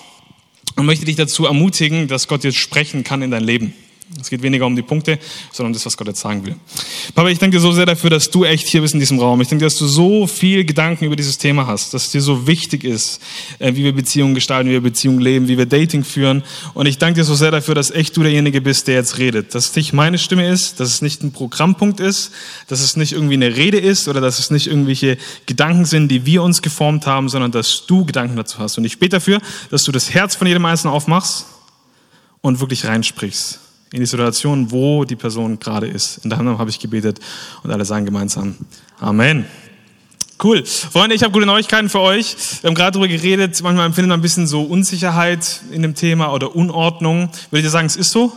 und möchte dich dazu ermutigen, dass Gott jetzt sprechen kann in dein Leben. Es geht weniger um die Punkte, sondern um das, was Gott jetzt sagen will. Papa, ich danke dir so sehr dafür, dass du echt hier bist in diesem Raum. Ich danke dir, dass du so viel Gedanken über dieses Thema hast, dass es dir so wichtig ist, äh, wie wir Beziehungen gestalten, wie wir Beziehungen leben, wie wir Dating führen. Und ich danke dir so sehr dafür, dass echt du derjenige bist, der jetzt redet. Dass es nicht meine Stimme ist, dass es nicht ein Programmpunkt ist, dass es nicht irgendwie eine Rede ist oder dass es nicht irgendwelche Gedanken sind, die wir uns geformt haben, sondern dass du Gedanken dazu hast. Und ich bete dafür, dass du das Herz von jedem Einzelnen aufmachst und wirklich reinsprichst in die Situation, wo die Person gerade ist. In deinem Namen habe ich gebetet und alle sagen gemeinsam Amen. Cool. Freunde, ich habe gute Neuigkeiten für euch. Wir haben gerade darüber geredet, manchmal empfindet man ein bisschen so Unsicherheit in dem Thema oder Unordnung. Würdet ihr sagen, es ist so?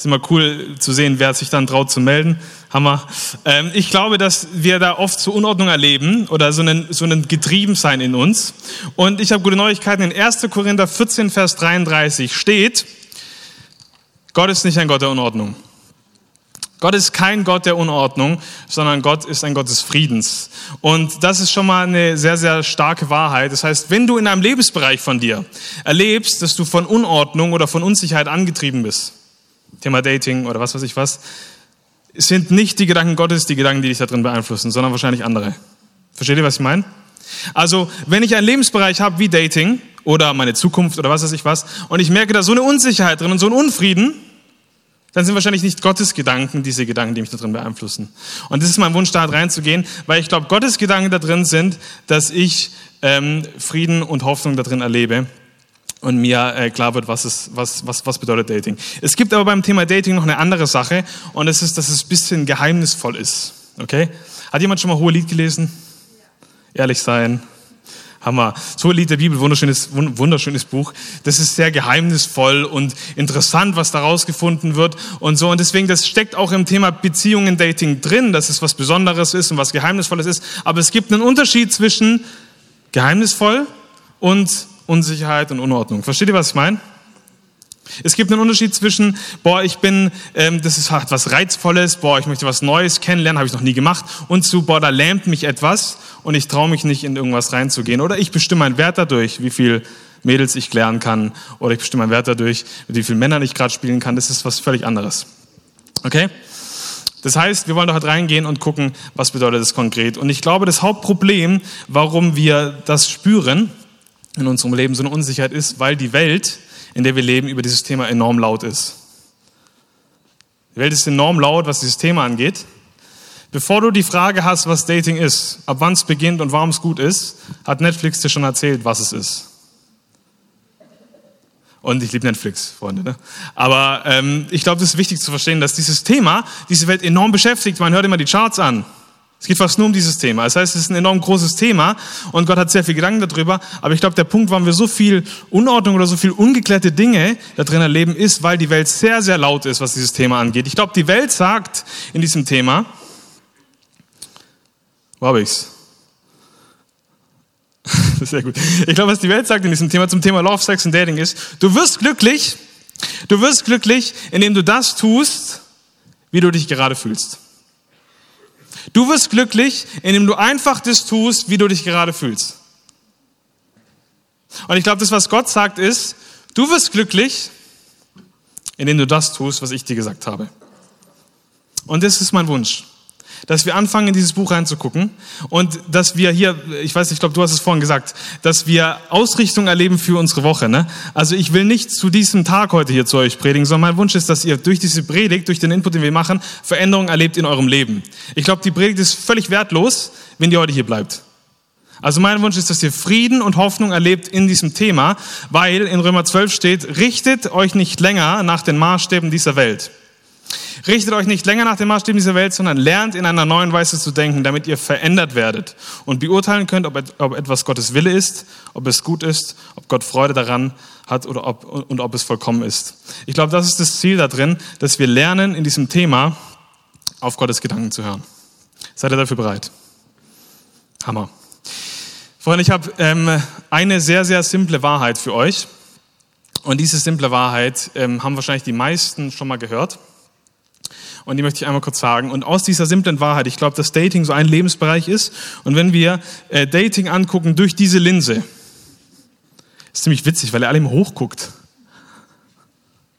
ist immer cool zu sehen, wer sich dann traut zu melden. Hammer. Ähm, ich glaube, dass wir da oft so Unordnung erleben oder so einen, so einen Getriebensein in uns. Und ich habe gute Neuigkeiten. In 1. Korinther 14, Vers 33 steht, Gott ist nicht ein Gott der Unordnung. Gott ist kein Gott der Unordnung, sondern Gott ist ein Gott des Friedens. Und das ist schon mal eine sehr, sehr starke Wahrheit. Das heißt, wenn du in einem Lebensbereich von dir erlebst, dass du von Unordnung oder von Unsicherheit angetrieben bist, Thema Dating oder was weiß ich was, sind nicht die Gedanken Gottes die Gedanken, die dich da drin beeinflussen, sondern wahrscheinlich andere. Versteht ihr, was ich meine? Also, wenn ich einen Lebensbereich habe wie Dating oder meine Zukunft oder was weiß ich was und ich merke da so eine Unsicherheit drin und so ein Unfrieden, dann sind wahrscheinlich nicht Gottes Gedanken diese Gedanken, die mich da drin beeinflussen. Und das ist mein Wunsch, da reinzugehen, weil ich glaube, Gottes Gedanken da drin sind, dass ich ähm, Frieden und Hoffnung da drin erlebe und mir äh, klar wird, was, ist, was, was, was bedeutet Dating. Es gibt aber beim Thema Dating noch eine andere Sache und das ist, dass es ein bisschen geheimnisvoll ist. Okay? Hat jemand schon mal Hohe Lied gelesen? Ehrlich sein. Hammer. So Lied der Bibel, wunderschönes, wunderschönes Buch. Das ist sehr geheimnisvoll und interessant, was daraus gefunden wird und so. Und deswegen, das steckt auch im Thema Beziehungen, Dating drin, dass es was Besonderes ist und was Geheimnisvolles ist. Aber es gibt einen Unterschied zwischen geheimnisvoll und Unsicherheit und Unordnung. Versteht ihr, was ich meine? Es gibt einen Unterschied zwischen, boah, ich bin, ähm, das ist halt was Reizvolles, boah, ich möchte was Neues kennenlernen, habe ich noch nie gemacht, und zu, boah, da lähmt mich etwas und ich traue mich nicht in irgendwas reinzugehen. Oder ich bestimme einen Wert dadurch, wie viel Mädels ich klären kann, oder ich bestimme einen Wert dadurch, wie vielen Männern ich gerade spielen kann. Das ist was völlig anderes. Okay? Das heißt, wir wollen doch halt reingehen und gucken, was bedeutet das konkret. Und ich glaube, das Hauptproblem, warum wir das spüren in unserem Leben, so eine Unsicherheit ist, weil die Welt in der wir leben, über dieses Thema enorm laut ist. Die Welt ist enorm laut, was dieses Thema angeht. Bevor du die Frage hast, was Dating ist, ab wann es beginnt und warum es gut ist, hat Netflix dir schon erzählt, was es ist. Und ich liebe Netflix, Freunde. Ne? Aber ähm, ich glaube, es ist wichtig zu verstehen, dass dieses Thema diese Welt enorm beschäftigt. Man hört immer die Charts an. Es geht fast nur um dieses Thema. Das heißt, es ist ein enorm großes Thema und Gott hat sehr viel Gedanken darüber. Aber ich glaube, der Punkt, warum wir so viel Unordnung oder so viel ungeklärte Dinge da drin erleben, ist, weil die Welt sehr, sehr laut ist, was dieses Thema angeht. Ich glaube, die Welt sagt in diesem Thema, wo habe ich's? sehr gut. Ich glaube, was die Welt sagt in diesem Thema zum Thema Love, Sex und Dating ist, du wirst glücklich, du wirst glücklich, indem du das tust, wie du dich gerade fühlst. Du wirst glücklich, indem du einfach das tust, wie du dich gerade fühlst. Und ich glaube, das, was Gott sagt, ist, du wirst glücklich, indem du das tust, was ich dir gesagt habe. Und das ist mein Wunsch. Dass wir anfangen, in dieses Buch reinzugucken und dass wir hier, ich weiß ich glaube, du hast es vorhin gesagt, dass wir Ausrichtung erleben für unsere Woche. Ne? Also ich will nicht zu diesem Tag heute hier zu euch predigen, sondern mein Wunsch ist, dass ihr durch diese Predigt, durch den Input, den wir machen, Veränderungen erlebt in eurem Leben. Ich glaube, die Predigt ist völlig wertlos, wenn ihr heute hier bleibt. Also mein Wunsch ist, dass ihr Frieden und Hoffnung erlebt in diesem Thema, weil in Römer 12 steht, richtet euch nicht länger nach den Maßstäben dieser Welt. Richtet euch nicht länger nach den Maßstäben dieser Welt, sondern lernt in einer neuen Weise zu denken, damit ihr verändert werdet und beurteilen könnt, ob, etwas Gottes Wille ist, ob es gut ist, ob Gott Freude daran hat oder ob, und ob es vollkommen ist. Ich glaube, das ist das Ziel da drin, dass wir lernen, in diesem Thema auf Gottes Gedanken zu hören. Seid ihr dafür bereit? Hammer. Freunde, ich habe ähm, eine sehr, sehr simple Wahrheit für euch. Und diese simple Wahrheit ähm, haben wahrscheinlich die meisten schon mal gehört. Und die möchte ich einmal kurz sagen. Und aus dieser simplen Wahrheit, ich glaube, dass Dating so ein Lebensbereich ist. Und wenn wir äh, Dating angucken durch diese Linse, ist ziemlich witzig, weil er alle immer hochguckt.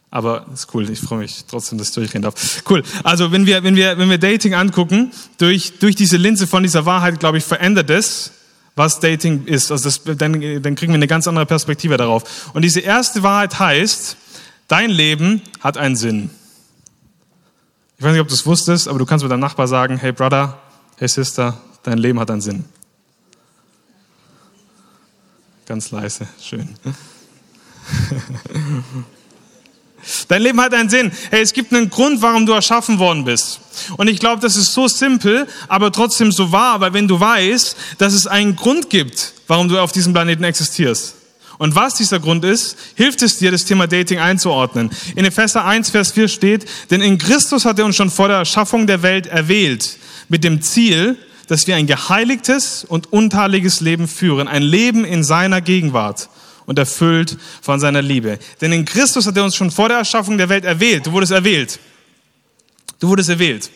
Aber ist cool, ich freue mich trotzdem, dass ich durchreden darf. Cool. Also wenn wir, wenn wir, wenn wir Dating angucken, durch, durch diese Linse von dieser Wahrheit, glaube ich, verändert es, was Dating ist. Also das, dann, dann kriegen wir eine ganz andere Perspektive darauf. Und diese erste Wahrheit heißt, dein Leben hat einen Sinn. Ich weiß nicht, ob du es wusstest, aber du kannst mit deinem Nachbar sagen, hey Brother, hey Sister, dein Leben hat einen Sinn. Ganz leise, schön. Dein Leben hat einen Sinn. Hey, es gibt einen Grund, warum du erschaffen worden bist. Und ich glaube, das ist so simpel, aber trotzdem so wahr, weil wenn du weißt, dass es einen Grund gibt, warum du auf diesem Planeten existierst. Und was dieser Grund ist, hilft es dir, das Thema Dating einzuordnen. In Epheser 1, Vers 4 steht, denn in Christus hat er uns schon vor der Erschaffung der Welt erwählt, mit dem Ziel, dass wir ein geheiligtes und untadeliges Leben führen, ein Leben in seiner Gegenwart und erfüllt von seiner Liebe. Denn in Christus hat er uns schon vor der Erschaffung der Welt erwählt. Du wurdest erwählt. Du wurdest erwählt,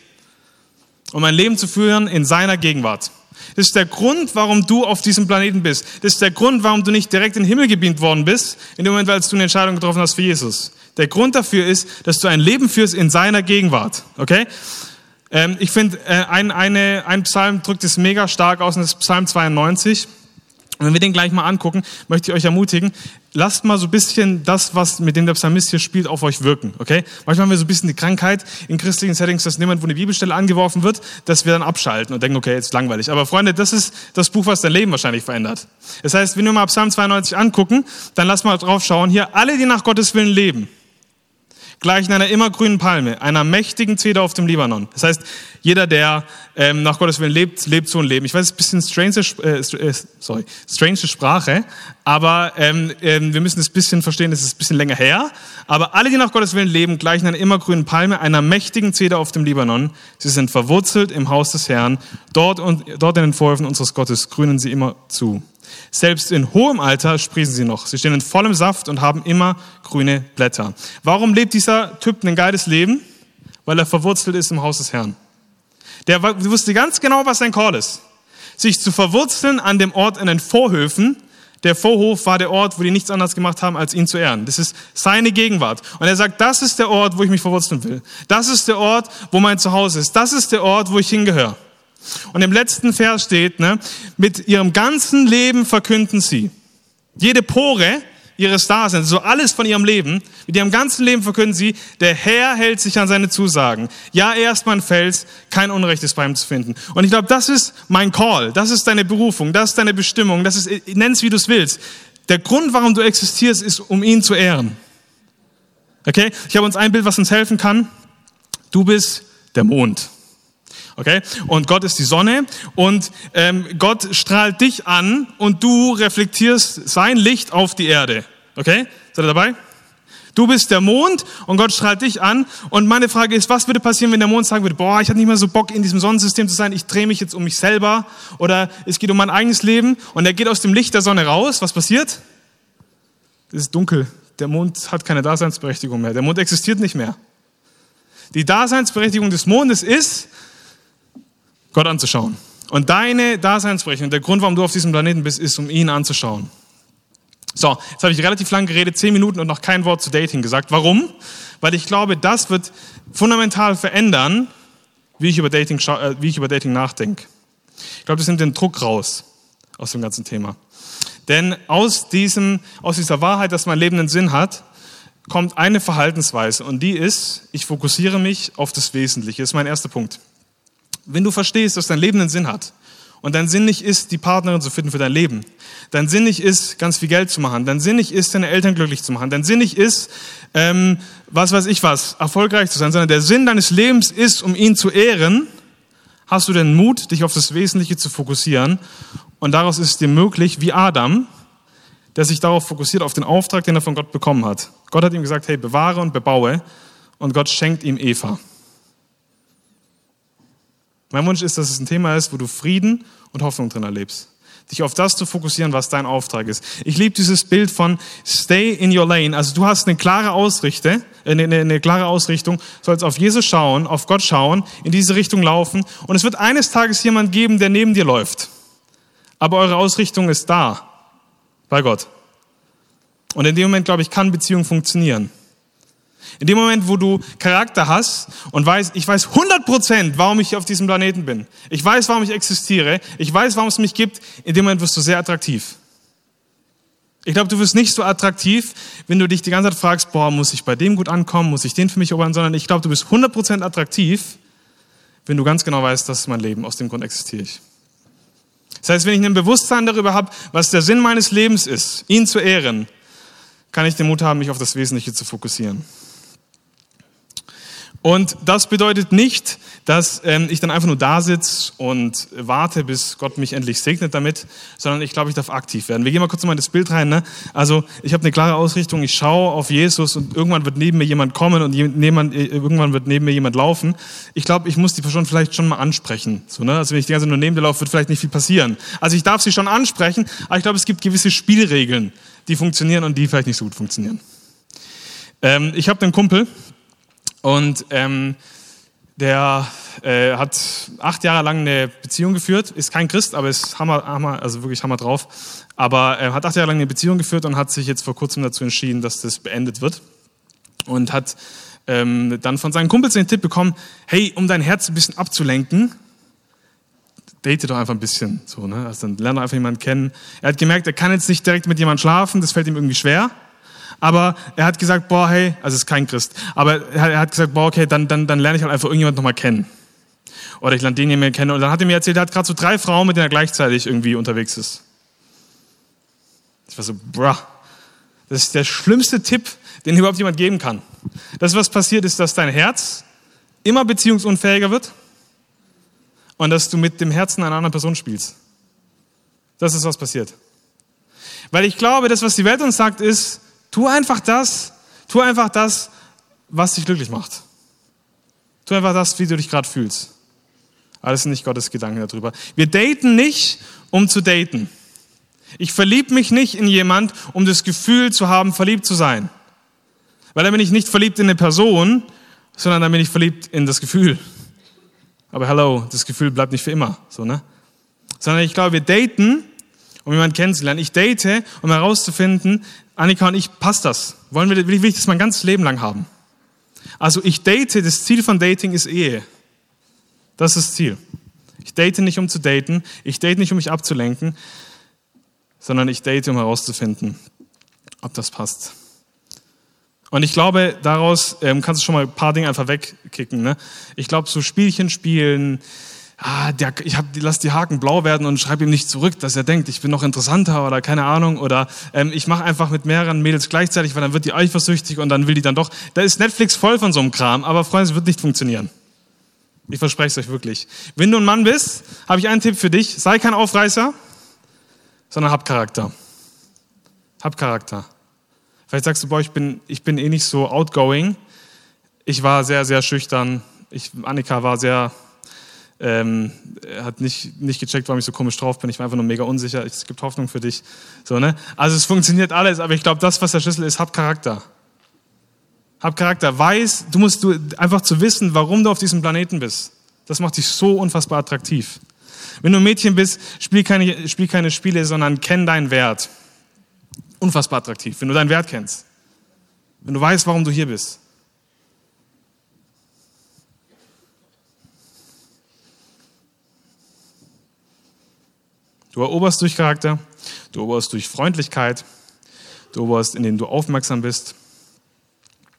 um ein Leben zu führen in seiner Gegenwart. Das ist der Grund, warum du auf diesem Planeten bist. Das ist der Grund, warum du nicht direkt in den Himmel gebeamt worden bist, in dem Moment, als du eine Entscheidung getroffen hast für Jesus. Der Grund dafür ist, dass du ein Leben führst in seiner Gegenwart. Okay? Ähm, ich finde, äh, ein, ein Psalm drückt es mega stark aus, und das ist Psalm 92. Wenn wir den gleich mal angucken, möchte ich euch ermutigen, lasst mal so ein bisschen das, was mit dem der Psalmist hier spielt, auf euch wirken, okay? Manchmal haben wir so ein bisschen die Krankheit in christlichen Settings, dass niemand, wo eine Bibelstelle angeworfen wird, dass wir dann abschalten und denken, okay, jetzt langweilig. Aber Freunde, das ist das Buch, was dein Leben wahrscheinlich verändert. Das heißt, wenn wir mal Psalm 92 angucken, dann lass mal drauf schauen, hier, alle, die nach Gottes Willen leben, gleichen einer immergrünen Palme, einer mächtigen Zeder auf dem Libanon. Das heißt, jeder, der ähm, nach Gottes Willen lebt, lebt so ein Leben. Ich weiß, es ist ein bisschen strange, äh, äh, sorry, strange Sprache, aber ähm, ähm, wir müssen es ein bisschen verstehen, es ist ein bisschen länger her. Aber alle, die nach Gottes Willen leben, gleichen einer immergrünen Palme, einer mächtigen Zeder auf dem Libanon. Sie sind verwurzelt im Haus des Herrn. Dort, und, dort in den Vorhöfen unseres Gottes grünen sie immer zu. Selbst in hohem Alter sprießen sie noch. Sie stehen in vollem Saft und haben immer grüne Blätter. Warum lebt dieser Typ ein geiles Leben? Weil er verwurzelt ist im Haus des Herrn. Der wusste ganz genau, was sein Call ist. Sich zu verwurzeln an dem Ort in den Vorhöfen. Der Vorhof war der Ort, wo die nichts anderes gemacht haben, als ihn zu ehren. Das ist seine Gegenwart. Und er sagt, das ist der Ort, wo ich mich verwurzeln will. Das ist der Ort, wo mein Zuhause ist. Das ist der Ort, wo ich hingehöre. Und im letzten Vers steht, ne, mit ihrem ganzen Leben verkünden sie. Jede Pore ihres Daseins, so alles von ihrem Leben, mit ihrem ganzen Leben verkünden sie, der Herr hält sich an seine Zusagen. Ja, er ist mein Fels, kein Unrechtes bei ihm zu finden. Und ich glaube, das ist mein Call, das ist deine Berufung, das ist deine Bestimmung, das ist, nenn es wie du es willst. Der Grund, warum du existierst, ist, um ihn zu ehren. Okay? Ich habe uns ein Bild, was uns helfen kann. Du bist der Mond. Okay? Und Gott ist die Sonne und ähm, Gott strahlt dich an und du reflektierst sein Licht auf die Erde. Okay? Seid ihr dabei? Du bist der Mond und Gott strahlt dich an. Und meine Frage ist, was würde passieren, wenn der Mond sagen würde, boah, ich habe nicht mehr so Bock, in diesem Sonnensystem zu sein, ich drehe mich jetzt um mich selber oder es geht um mein eigenes Leben und er geht aus dem Licht der Sonne raus. Was passiert? Es ist dunkel. Der Mond hat keine Daseinsberechtigung mehr. Der Mond existiert nicht mehr. Die Daseinsberechtigung des Mondes ist, Gott anzuschauen. Und deine Daseinsberechtigung, der Grund, warum du auf diesem Planeten bist, ist, um ihn anzuschauen. So, jetzt habe ich relativ lang geredet, zehn Minuten und noch kein Wort zu Dating gesagt. Warum? Weil ich glaube, das wird fundamental verändern, wie ich über Dating, äh, wie ich über Dating nachdenke. Ich glaube, das nimmt den Druck raus aus dem ganzen Thema. Denn aus, diesem, aus dieser Wahrheit, dass mein Leben einen Sinn hat, kommt eine Verhaltensweise und die ist, ich fokussiere mich auf das Wesentliche. Das ist mein erster Punkt. Wenn du verstehst, dass dein Leben einen Sinn hat und dein Sinn nicht ist, die Partnerin zu finden für dein Leben, dein Sinn nicht ist, ganz viel Geld zu machen, dein Sinn nicht ist, deine Eltern glücklich zu machen, dein Sinn nicht ist, ähm, was weiß ich was, erfolgreich zu sein, sondern der Sinn deines Lebens ist, um ihn zu ehren, hast du den Mut, dich auf das Wesentliche zu fokussieren und daraus ist es dir möglich, wie Adam, der sich darauf fokussiert, auf den Auftrag, den er von Gott bekommen hat. Gott hat ihm gesagt, hey, bewahre und bebaue und Gott schenkt ihm Eva. Mein Wunsch ist, dass es ein Thema ist, wo du Frieden und Hoffnung drin erlebst. Dich auf das zu fokussieren, was dein Auftrag ist. Ich liebe dieses Bild von Stay in your lane. Also du hast eine klare Ausrichte, eine, eine, eine klare Ausrichtung, sollst auf Jesus schauen, auf Gott schauen, in diese Richtung laufen. Und es wird eines Tages jemand geben, der neben dir läuft. Aber eure Ausrichtung ist da, bei Gott. Und in dem Moment, glaube ich, kann Beziehung funktionieren. In dem Moment, wo du Charakter hast und weißt, ich weiß 100 Prozent, warum ich auf diesem Planeten bin. Ich weiß, warum ich existiere. Ich weiß, warum es mich gibt. In dem Moment wirst du sehr attraktiv. Ich glaube, du wirst nicht so attraktiv, wenn du dich die ganze Zeit fragst, boah, muss ich bei dem gut ankommen, muss ich den für mich erobern, sondern ich glaube, du bist 100 Prozent attraktiv, wenn du ganz genau weißt, das ist mein Leben, aus dem Grund existiere ich. Das heißt, wenn ich ein Bewusstsein darüber habe, was der Sinn meines Lebens ist, ihn zu ehren, kann ich den Mut haben, mich auf das Wesentliche zu fokussieren. Und das bedeutet nicht, dass ähm, ich dann einfach nur da sitze und warte, bis Gott mich endlich segnet damit, sondern ich glaube, ich darf aktiv werden. Wir gehen mal kurz mal in das Bild rein. Ne? Also ich habe eine klare Ausrichtung, ich schaue auf Jesus und irgendwann wird neben mir jemand kommen und jemand, äh, irgendwann wird neben mir jemand laufen. Ich glaube, ich muss die Person vielleicht schon mal ansprechen. So, ne? Also wenn ich die ganze Zeit nur neben dir laufe, wird vielleicht nicht viel passieren. Also ich darf sie schon ansprechen, aber ich glaube, es gibt gewisse Spielregeln, die funktionieren und die vielleicht nicht so gut funktionieren. Ähm, ich habe einen Kumpel, und ähm, der äh, hat acht Jahre lang eine Beziehung geführt, ist kein Christ, aber ist Hammer, Hammer, also wirklich Hammer drauf. Aber er hat acht Jahre lang eine Beziehung geführt und hat sich jetzt vor kurzem dazu entschieden, dass das beendet wird. Und hat ähm, dann von seinen Kumpels den Tipp bekommen, hey, um dein Herz ein bisschen abzulenken, date doch einfach ein bisschen. So, ne? also dann lerne einfach jemanden kennen. Er hat gemerkt, er kann jetzt nicht direkt mit jemandem schlafen, das fällt ihm irgendwie schwer aber er hat gesagt, boah, hey, also ist kein Christ, aber er hat gesagt, boah, okay, dann, dann, dann lerne ich halt einfach irgendjemand nochmal kennen. Oder ich lerne den jemanden kennen. Und dann hat er mir erzählt, er hat gerade so drei Frauen, mit denen er gleichzeitig irgendwie unterwegs ist. Ich war so, bruh, das ist der schlimmste Tipp, den überhaupt jemand geben kann. Das, was passiert, ist, dass dein Herz immer beziehungsunfähiger wird und dass du mit dem Herzen einer anderen Person spielst. Das ist, was passiert. Weil ich glaube, das, was die Welt uns sagt, ist, Tu einfach das, tu einfach das, was dich glücklich macht. Tu einfach das, wie du dich gerade fühlst. Das sind nicht Gottes Gedanken darüber. Wir daten nicht, um zu daten. Ich verliebe mich nicht in jemand, um das Gefühl zu haben, verliebt zu sein. Weil dann bin ich nicht verliebt in eine Person, sondern dann bin ich verliebt in das Gefühl. Aber hello, das Gefühl bleibt nicht für immer, so, ne? Sondern ich glaube, wir daten, um jemanden kennenzulernen. Ich date, um herauszufinden, Annika und ich, passt das? Wollen wir, will ich das mein ganzes Leben lang haben? Also ich date, das Ziel von Dating ist Ehe. Das ist das Ziel. Ich date nicht, um zu daten. Ich date nicht, um mich abzulenken, sondern ich date, um herauszufinden, ob das passt. Und ich glaube, daraus ähm, kannst du schon mal ein paar Dinge einfach wegkicken. Ne? Ich glaube, so Spielchen spielen, ah, der, ich hab, lass die Haken blau werden und schreibe ihm nicht zurück, dass er denkt, ich bin noch interessanter oder keine Ahnung. Oder ähm, ich mache einfach mit mehreren Mädels gleichzeitig, weil dann wird die eifersüchtig und dann will die dann doch. Da ist Netflix voll von so einem Kram, aber Freunde, es wird nicht funktionieren. Ich verspreche es euch wirklich. Wenn du ein Mann bist, habe ich einen Tipp für dich. Sei kein Aufreißer, sondern hab Charakter. Hab Charakter. Vielleicht sagst du, boah, ich bin, ich bin eh nicht so outgoing. Ich war sehr, sehr schüchtern. Ich, Annika war sehr ähm, hat nicht, nicht gecheckt, warum ich so komisch drauf bin. Ich war einfach nur mega unsicher. Es gibt Hoffnung für dich. So, ne? Also es funktioniert alles, aber ich glaube, das, was der Schlüssel ist, hab Charakter. Hab Charakter. Weiß, du musst du einfach zu wissen, warum du auf diesem Planeten bist. Das macht dich so unfassbar attraktiv. Wenn du ein Mädchen bist, spiel keine, spiel keine Spiele, sondern kenn deinen Wert. Unfassbar attraktiv, wenn du deinen Wert kennst. Wenn du weißt, warum du hier bist. Du eroberst durch Charakter, du eroberst durch Freundlichkeit, du eroberst, indem du aufmerksam bist.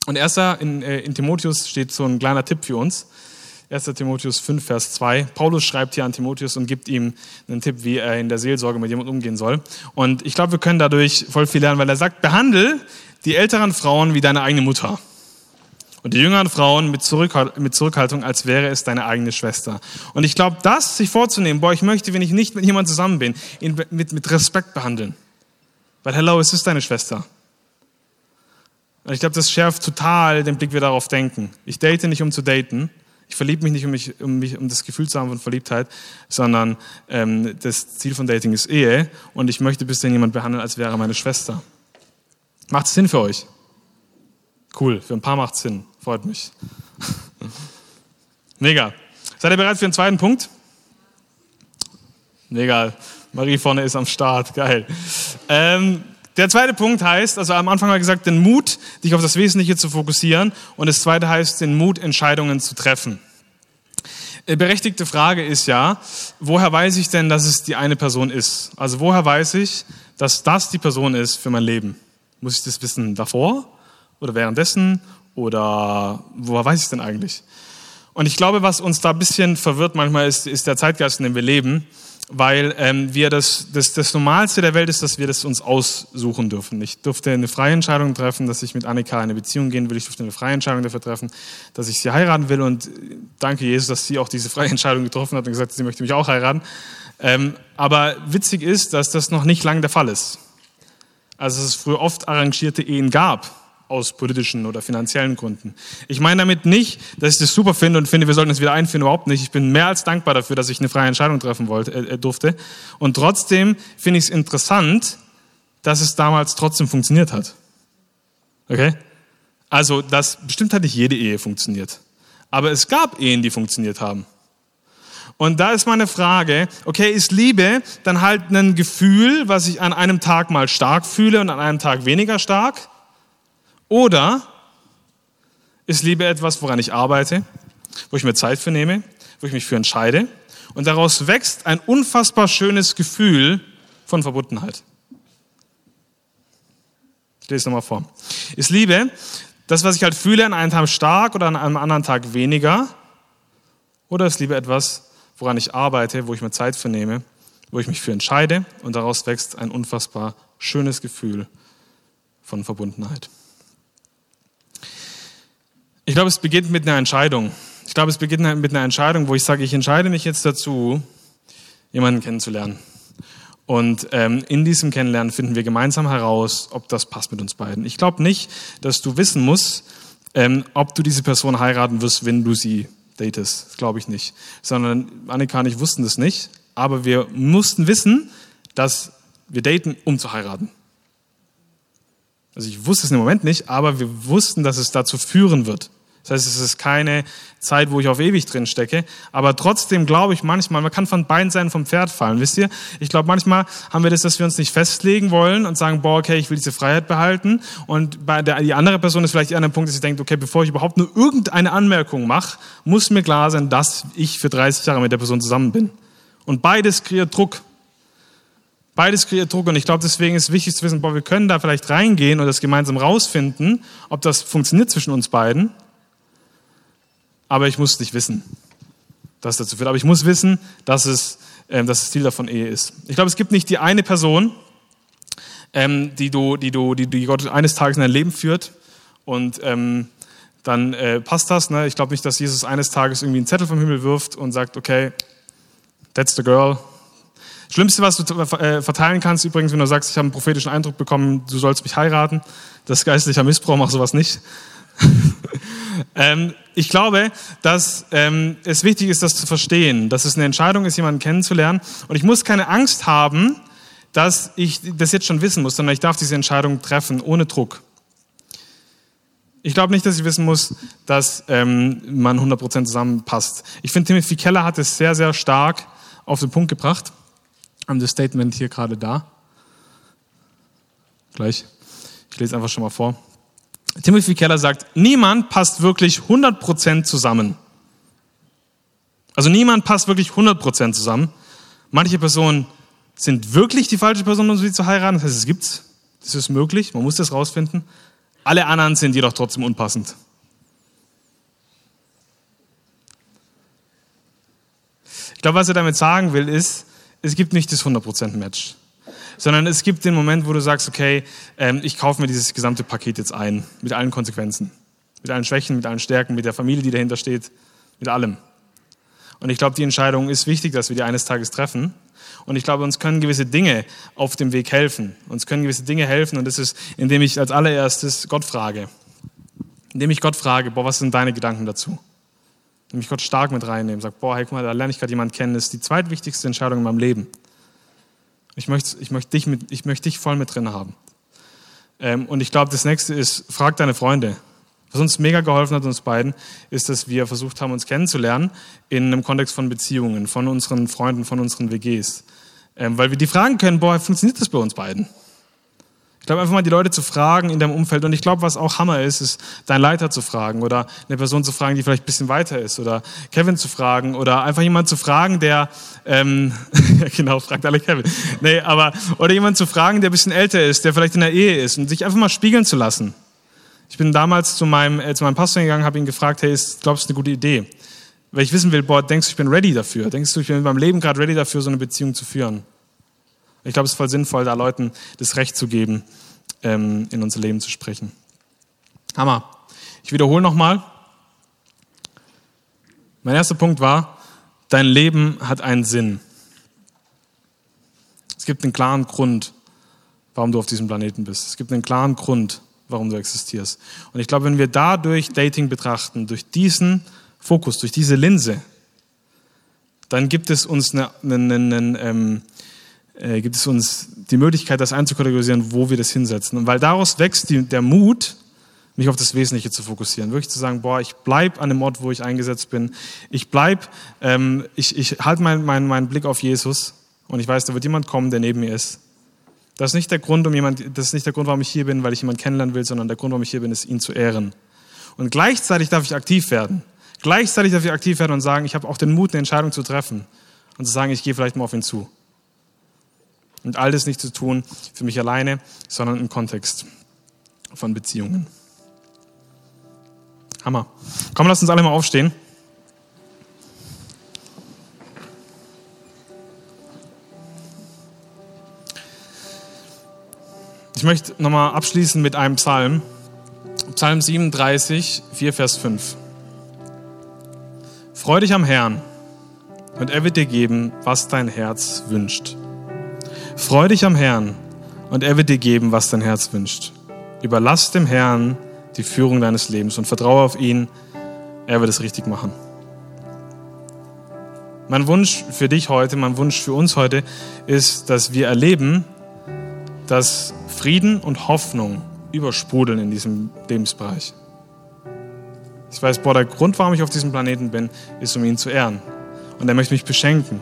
Und erster in, äh, in Timotheus steht so ein kleiner Tipp für uns. 1. Timotheus 5, Vers 2. Paulus schreibt hier an Timotheus und gibt ihm einen Tipp, wie er in der Seelsorge mit jemandem umgehen soll. Und ich glaube, wir können dadurch voll viel lernen, weil er sagt, behandle die älteren Frauen wie deine eigene Mutter. Und die jüngeren Frauen mit, Zurückhalt, mit Zurückhaltung, als wäre es deine eigene Schwester. Und ich glaube, das sich vorzunehmen, boah, ich möchte, wenn ich nicht mit jemandem zusammen bin, ihn mit, mit Respekt behandeln. Weil, hello, es ist deine Schwester. Und ich glaube, das schärft total den Blick, wie wir darauf denken. Ich date nicht, um zu daten. Ich verliebe mich nicht, um, mich, um, mich, um das Gefühl zu haben von Verliebtheit, sondern ähm, das Ziel von Dating ist Ehe. Und ich möchte bis dann jemand behandeln, als wäre meine Schwester. Macht es Sinn für euch? Cool, für ein paar macht es Sinn. Freut mich. Mega. Seid ihr bereit für den zweiten Punkt? Mega. Marie vorne ist am Start. Geil. Ähm, der zweite Punkt heißt, also am Anfang habe gesagt, den Mut, dich auf das Wesentliche zu fokussieren. Und das zweite heißt, den Mut, Entscheidungen zu treffen. Äh, berechtigte Frage ist ja, woher weiß ich denn, dass es die eine Person ist? Also woher weiß ich, dass das die Person ist für mein Leben? Muss ich das wissen davor oder währenddessen oder woher weiß ich denn eigentlich? Und ich glaube, was uns da ein bisschen verwirrt manchmal ist, ist der Zeitgeist, in dem wir leben, weil ähm, wir das, das, das Normalste der Welt ist, dass wir das uns aussuchen dürfen. Ich durfte eine freie Entscheidung treffen, dass ich mit Annika in eine Beziehung gehen will. Ich durfte eine freie Entscheidung dafür treffen, dass ich sie heiraten will. Und danke Jesus, dass sie auch diese freie Entscheidung getroffen hat und gesagt, sie möchte mich auch heiraten. Ähm, aber witzig ist, dass das noch nicht lange der Fall ist. Also dass es früher oft arrangierte Ehen gab aus politischen oder finanziellen Gründen. Ich meine damit nicht, dass ich das super finde und finde, wir sollten es wieder einführen, überhaupt nicht. Ich bin mehr als dankbar dafür, dass ich eine freie Entscheidung treffen wollte, äh, durfte. Und trotzdem finde ich es interessant, dass es damals trotzdem funktioniert hat. Okay? Also, das bestimmt hat nicht jede Ehe funktioniert. Aber es gab Ehen, die funktioniert haben. Und da ist meine Frage, okay, ist Liebe dann halt ein Gefühl, was ich an einem Tag mal stark fühle und an einem Tag weniger stark? Oder ist Liebe etwas, woran ich arbeite, wo ich mir Zeit für nehme, wo ich mich für entscheide und daraus wächst ein unfassbar schönes Gefühl von Verbundenheit. Ich lese es nochmal vor. Ist Liebe das, was ich halt fühle, an einem Tag stark oder an einem anderen Tag weniger? Oder ist Liebe etwas, woran ich arbeite, wo ich mir Zeit für nehme, wo ich mich für entscheide und daraus wächst ein unfassbar schönes Gefühl von Verbundenheit? Ich glaube, es beginnt mit einer Entscheidung. Ich glaube, es beginnt mit einer Entscheidung, wo ich sage, ich entscheide mich jetzt dazu, jemanden kennenzulernen. Und ähm, in diesem Kennenlernen finden wir gemeinsam heraus, ob das passt mit uns beiden. Ich glaube nicht, dass du wissen musst, ähm, ob du diese Person heiraten wirst, wenn du sie datest. Das glaube ich nicht. Sondern Annika und ich wussten das nicht. Aber wir mussten wissen, dass wir daten, um zu heiraten. Also ich wusste es im Moment nicht, aber wir wussten, dass es dazu führen wird. Das heißt, es ist keine Zeit, wo ich auf ewig drin stecke. Aber trotzdem glaube ich manchmal, man kann von beiden Seiten vom Pferd fallen. Wisst ihr? Ich glaube, manchmal haben wir das, dass wir uns nicht festlegen wollen und sagen, boah, okay, ich will diese Freiheit behalten. Und bei der, die andere Person ist vielleicht an dem Punkt, dass sie denkt, okay, bevor ich überhaupt nur irgendeine Anmerkung mache, muss mir klar sein, dass ich für 30 Jahre mit der Person zusammen bin. Und beides kreiert Druck. Beides kreiert Druck und ich glaube, deswegen ist wichtig zu wissen, boah, wir können da vielleicht reingehen und das gemeinsam rausfinden, ob das funktioniert zwischen uns beiden aber ich muss nicht wissen, dass es dazu führt. Aber ich muss wissen, dass es ähm, dass das Ziel davon Ehe ist. Ich glaube, es gibt nicht die eine Person, ähm, die, du, die, du, die, die Gott eines Tages in dein Leben führt und ähm, dann äh, passt das. Ne? Ich glaube nicht, dass Jesus eines Tages irgendwie einen Zettel vom Himmel wirft und sagt, okay, that's the girl. Schlimmste, was du äh, verteilen kannst, übrigens, wenn du sagst, ich habe einen prophetischen Eindruck bekommen, du sollst mich heiraten, das ist geistlicher Missbrauch, mach sowas nicht. ähm, ich glaube, dass ähm, es wichtig ist, das zu verstehen, dass es eine Entscheidung ist, jemanden kennenzulernen. Und ich muss keine Angst haben, dass ich das jetzt schon wissen muss, sondern ich darf diese Entscheidung treffen, ohne Druck. Ich glaube nicht, dass ich wissen muss, dass ähm, man 100% zusammenpasst. Ich finde, Timothy Keller hat es sehr, sehr stark auf den Punkt gebracht. Haben das Statement hier gerade da. Gleich. Ich lese einfach schon mal vor. Timothy Keller sagt, niemand passt wirklich 100% zusammen. Also niemand passt wirklich 100% zusammen. Manche Personen sind wirklich die falsche Person, um sie zu heiraten. Das heißt, es gibt's. Das ist möglich. Man muss das rausfinden. Alle anderen sind jedoch trotzdem unpassend. Ich glaube, was er damit sagen will, ist, es gibt nicht das 100% Match, sondern es gibt den Moment, wo du sagst, okay, ähm, ich kaufe mir dieses gesamte Paket jetzt ein, mit allen Konsequenzen, mit allen Schwächen, mit allen Stärken, mit der Familie, die dahinter steht, mit allem. Und ich glaube, die Entscheidung ist wichtig, dass wir die eines Tages treffen. Und ich glaube, uns können gewisse Dinge auf dem Weg helfen. Uns können gewisse Dinge helfen. Und das ist, indem ich als allererstes Gott frage. Indem ich Gott frage, boah, was sind deine Gedanken dazu? Indem ich Gott stark mit reinnehme. Sag, boah, hey, guck mal, da lerne ich gerade jemanden kennen. Das ist die zweitwichtigste Entscheidung in meinem Leben. Ich möchte, ich möchte, dich, mit, ich möchte dich voll mit drin haben. Ähm, und ich glaube, das nächste ist, frag deine Freunde. Was uns mega geholfen hat, uns beiden, ist, dass wir versucht haben, uns kennenzulernen in einem Kontext von Beziehungen, von unseren Freunden, von unseren WGs. Ähm, weil wir die fragen können, boah, funktioniert das bei uns beiden? Ich glaube, einfach mal die Leute zu fragen in deinem Umfeld. Und ich glaube, was auch Hammer ist, ist, deinen Leiter zu fragen oder eine Person zu fragen, die vielleicht ein bisschen weiter ist oder Kevin zu fragen oder einfach jemand zu fragen, der, ähm, genau, fragt alle Kevin. Nee, aber, oder jemand zu fragen, der ein bisschen älter ist, der vielleicht in der Ehe ist und sich einfach mal spiegeln zu lassen. Ich bin damals zu meinem, äh, zu meinem Pastor gegangen, habe ihn gefragt, hey, ist, glaubst du, eine gute Idee? Weil ich wissen will, boah, denkst du, ich bin ready dafür? Denkst du, ich bin in meinem Leben gerade ready dafür, so eine Beziehung zu führen? Ich glaube, es ist voll sinnvoll, da Leuten das Recht zu geben, ähm, in unser Leben zu sprechen. Hammer. Ich wiederhole nochmal. Mein erster Punkt war, dein Leben hat einen Sinn. Es gibt einen klaren Grund, warum du auf diesem Planeten bist. Es gibt einen klaren Grund, warum du existierst. Und ich glaube, wenn wir dadurch Dating betrachten, durch diesen Fokus, durch diese Linse, dann gibt es uns eine, eine, eine, eine ähm, äh, gibt es uns die Möglichkeit, das einzukategorisieren, wo wir das hinsetzen. Und weil daraus wächst die, der Mut, mich auf das Wesentliche zu fokussieren. Wirklich zu sagen, boah, ich bleib an dem Ort, wo ich eingesetzt bin. Ich bleib, ähm, ich, ich halte meinen mein, mein Blick auf Jesus und ich weiß, da wird jemand kommen, der neben mir ist. Das ist nicht der Grund, um jemand, das ist nicht der Grund, warum ich hier bin, weil ich jemanden kennenlernen will, sondern der Grund, warum ich hier bin, ist, ihn zu ehren. Und gleichzeitig darf ich aktiv werden. Gleichzeitig darf ich aktiv werden und sagen, ich habe auch den Mut, eine Entscheidung zu treffen und zu sagen, ich gehe vielleicht mal auf ihn zu. Und all das nicht zu tun für mich alleine, sondern im Kontext von Beziehungen. Hammer. Komm, lass uns alle mal aufstehen. Ich möchte nochmal abschließen mit einem Psalm. Psalm 37, 4, Vers 5. Freu dich am Herrn und er wird dir geben, was dein Herz wünscht. Freu dich am Herrn und er wird dir geben, was dein Herz wünscht. Überlass dem Herrn die Führung deines Lebens und vertraue auf ihn, er wird es richtig machen. Mein Wunsch für dich heute, mein Wunsch für uns heute ist, dass wir erleben, dass Frieden und Hoffnung übersprudeln in diesem Lebensbereich. Ich weiß, boah, der Grund, warum ich auf diesem Planeten bin, ist, um ihn zu ehren. Und er möchte mich beschenken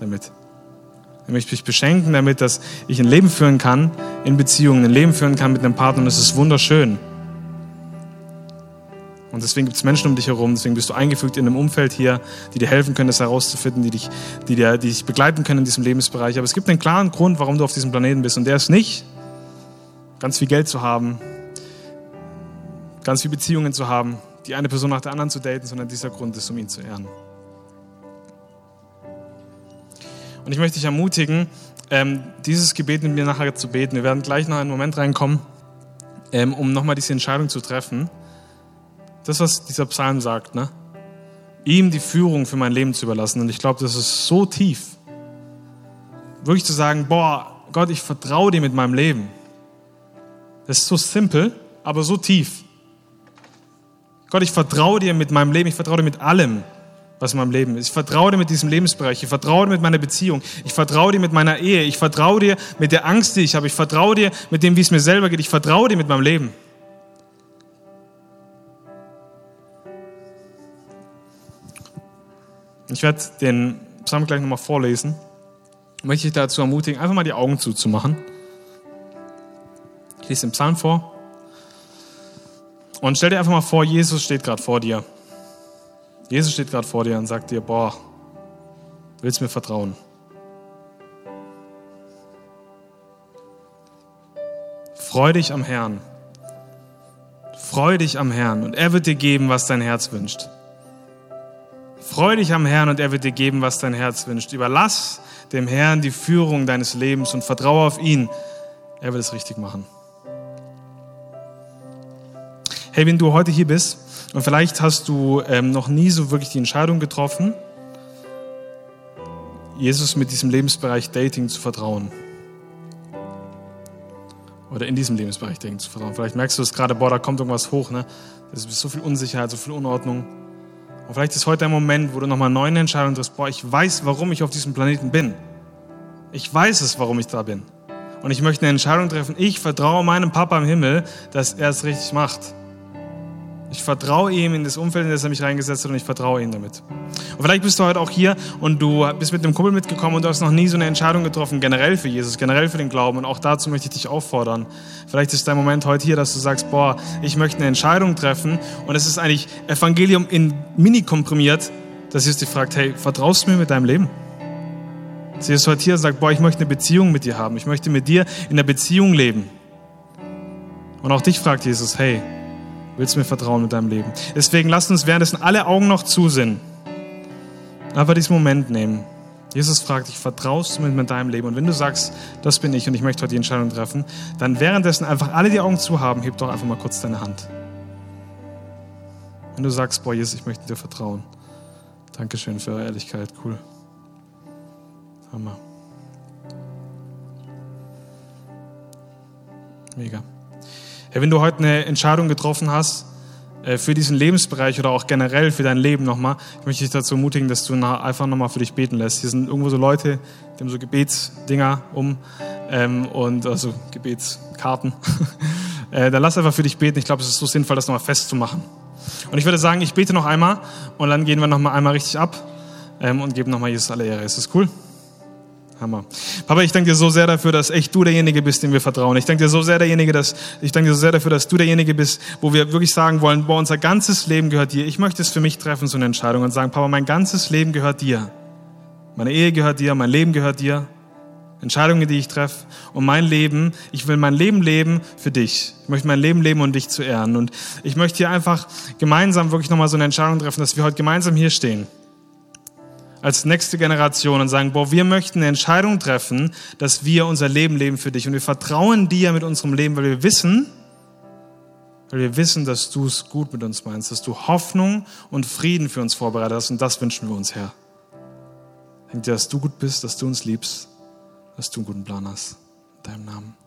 damit. Er möchte mich beschenken damit, dass ich ein Leben führen kann in Beziehungen, ein Leben führen kann mit einem Partner und es ist wunderschön. Und deswegen gibt es Menschen um dich herum, deswegen bist du eingefügt in einem Umfeld hier, die dir helfen können, das herauszufinden, die dich, die, dir, die dich begleiten können in diesem Lebensbereich. Aber es gibt einen klaren Grund, warum du auf diesem Planeten bist. Und der ist nicht, ganz viel Geld zu haben, ganz viele Beziehungen zu haben, die eine Person nach der anderen zu daten, sondern dieser Grund ist, um ihn zu ehren. Und ich möchte dich ermutigen, ähm, dieses Gebet mit mir nachher zu beten. Wir werden gleich noch einen Moment reinkommen, ähm, um nochmal diese Entscheidung zu treffen. Das, was dieser Psalm sagt, ne? ihm die Führung für mein Leben zu überlassen. Und ich glaube, das ist so tief. Wirklich zu sagen, boah, Gott, ich vertraue dir mit meinem Leben. Das ist so simpel, aber so tief. Gott, ich vertraue dir mit meinem Leben, ich vertraue dir mit allem, was in meinem Leben ist. Ich vertraue dir mit diesem Lebensbereich, ich vertraue dir mit meiner Beziehung, ich vertraue dir mit meiner Ehe, ich vertraue dir mit der Angst, die ich habe, ich vertraue dir mit dem, wie es mir selber geht, ich vertraue dir mit meinem Leben. Ich werde den Psalm gleich nochmal vorlesen. Ich möchte dich dazu ermutigen, einfach mal die Augen zuzumachen. Ich lese den Psalm vor. Und stell dir einfach mal vor, Jesus steht gerade vor dir. Jesus steht gerade vor dir und sagt dir, boah, willst du mir vertrauen? Freu dich am Herrn. Freu dich am Herrn und er wird dir geben, was dein Herz wünscht. Freu dich am Herrn und er wird dir geben, was dein Herz wünscht. Überlass dem Herrn die Führung deines Lebens und vertraue auf ihn. Er wird es richtig machen. Hey, wenn du heute hier bist und vielleicht hast du ähm, noch nie so wirklich die Entscheidung getroffen, Jesus mit diesem Lebensbereich Dating zu vertrauen. Oder in diesem Lebensbereich Dating zu vertrauen. Vielleicht merkst du es gerade, boah, da kommt irgendwas hoch, ne? Das ist so viel Unsicherheit, so viel Unordnung. Und vielleicht ist heute ein Moment, wo du nochmal eine neue Entscheidung triffst, boah, ich weiß, warum ich auf diesem Planeten bin. Ich weiß es, warum ich da bin. Und ich möchte eine Entscheidung treffen. Ich vertraue meinem Papa im Himmel, dass er es richtig macht. Ich vertraue ihm in das Umfeld, in das er mich reingesetzt hat und ich vertraue ihm damit. Und vielleicht bist du heute auch hier und du bist mit einem Kumpel mitgekommen und du hast noch nie so eine Entscheidung getroffen, generell für Jesus, generell für den Glauben. Und auch dazu möchte ich dich auffordern. Vielleicht ist dein Moment heute hier, dass du sagst, boah, ich möchte eine Entscheidung treffen. Und es ist eigentlich Evangelium in Mini komprimiert, dass Jesus dich fragt, hey, vertraust du mir mit deinem Leben? Sie ist heute hier und sagt, boah, ich möchte eine Beziehung mit dir haben. Ich möchte mit dir in der Beziehung leben. Und auch dich fragt Jesus, hey, willst du mir vertrauen mit deinem Leben? Deswegen lasst uns währenddessen alle Augen noch zu sind. Einfach diesen Moment nehmen. Jesus fragt dich, vertraust du mir mit deinem Leben? Und wenn du sagst, das bin ich und ich möchte heute die Entscheidung treffen, dann währenddessen einfach alle die Augen zu haben, heb doch einfach mal kurz deine Hand. Wenn du sagst, boah, Jesus, ich möchte dir vertrauen. Dankeschön für eure Ehrlichkeit, cool. Hammer. Mega. Ja, wenn du heute eine Entscheidung getroffen hast äh, für diesen Lebensbereich oder auch generell für dein Leben nochmal, ich möchte dich dazu ermutigen, dass du einfach nochmal für dich beten lässt. Hier sind irgendwo so Leute, die haben so Gebetsdinger um ähm, und also Gebetskarten. äh, dann lass einfach für dich beten. Ich glaube, es ist so sinnvoll, das nochmal festzumachen. Und ich würde sagen, ich bete noch einmal und dann gehen wir nochmal einmal richtig ab ähm, und geben nochmal Jesus alle Ehre. Ist das cool? Hammer. Papa, ich danke dir so sehr dafür, dass echt du derjenige bist, dem wir vertrauen. Ich danke dir so sehr derjenige, dass, ich danke dir so sehr dafür, dass du derjenige bist, wo wir wirklich sagen wollen, boah, unser ganzes Leben gehört dir. Ich möchte es für mich treffen, so eine Entscheidung und sagen, Papa, mein ganzes Leben gehört dir. Meine Ehe gehört dir, mein Leben gehört dir. Entscheidungen, die ich treffe. Und mein Leben, ich will mein Leben leben für dich. Ich möchte mein Leben leben, um dich zu ehren. Und ich möchte hier einfach gemeinsam wirklich nochmal so eine Entscheidung treffen, dass wir heute gemeinsam hier stehen als nächste Generation und sagen, boah, wir möchten eine Entscheidung treffen, dass wir unser Leben leben für dich. Und wir vertrauen dir mit unserem Leben, weil wir wissen, weil wir wissen, dass du es gut mit uns meinst, dass du Hoffnung und Frieden für uns vorbereitet hast. Und das wünschen wir uns, Herr. Denkt dir, dass du gut bist, dass du uns liebst, dass du einen guten Plan hast. In deinem Namen.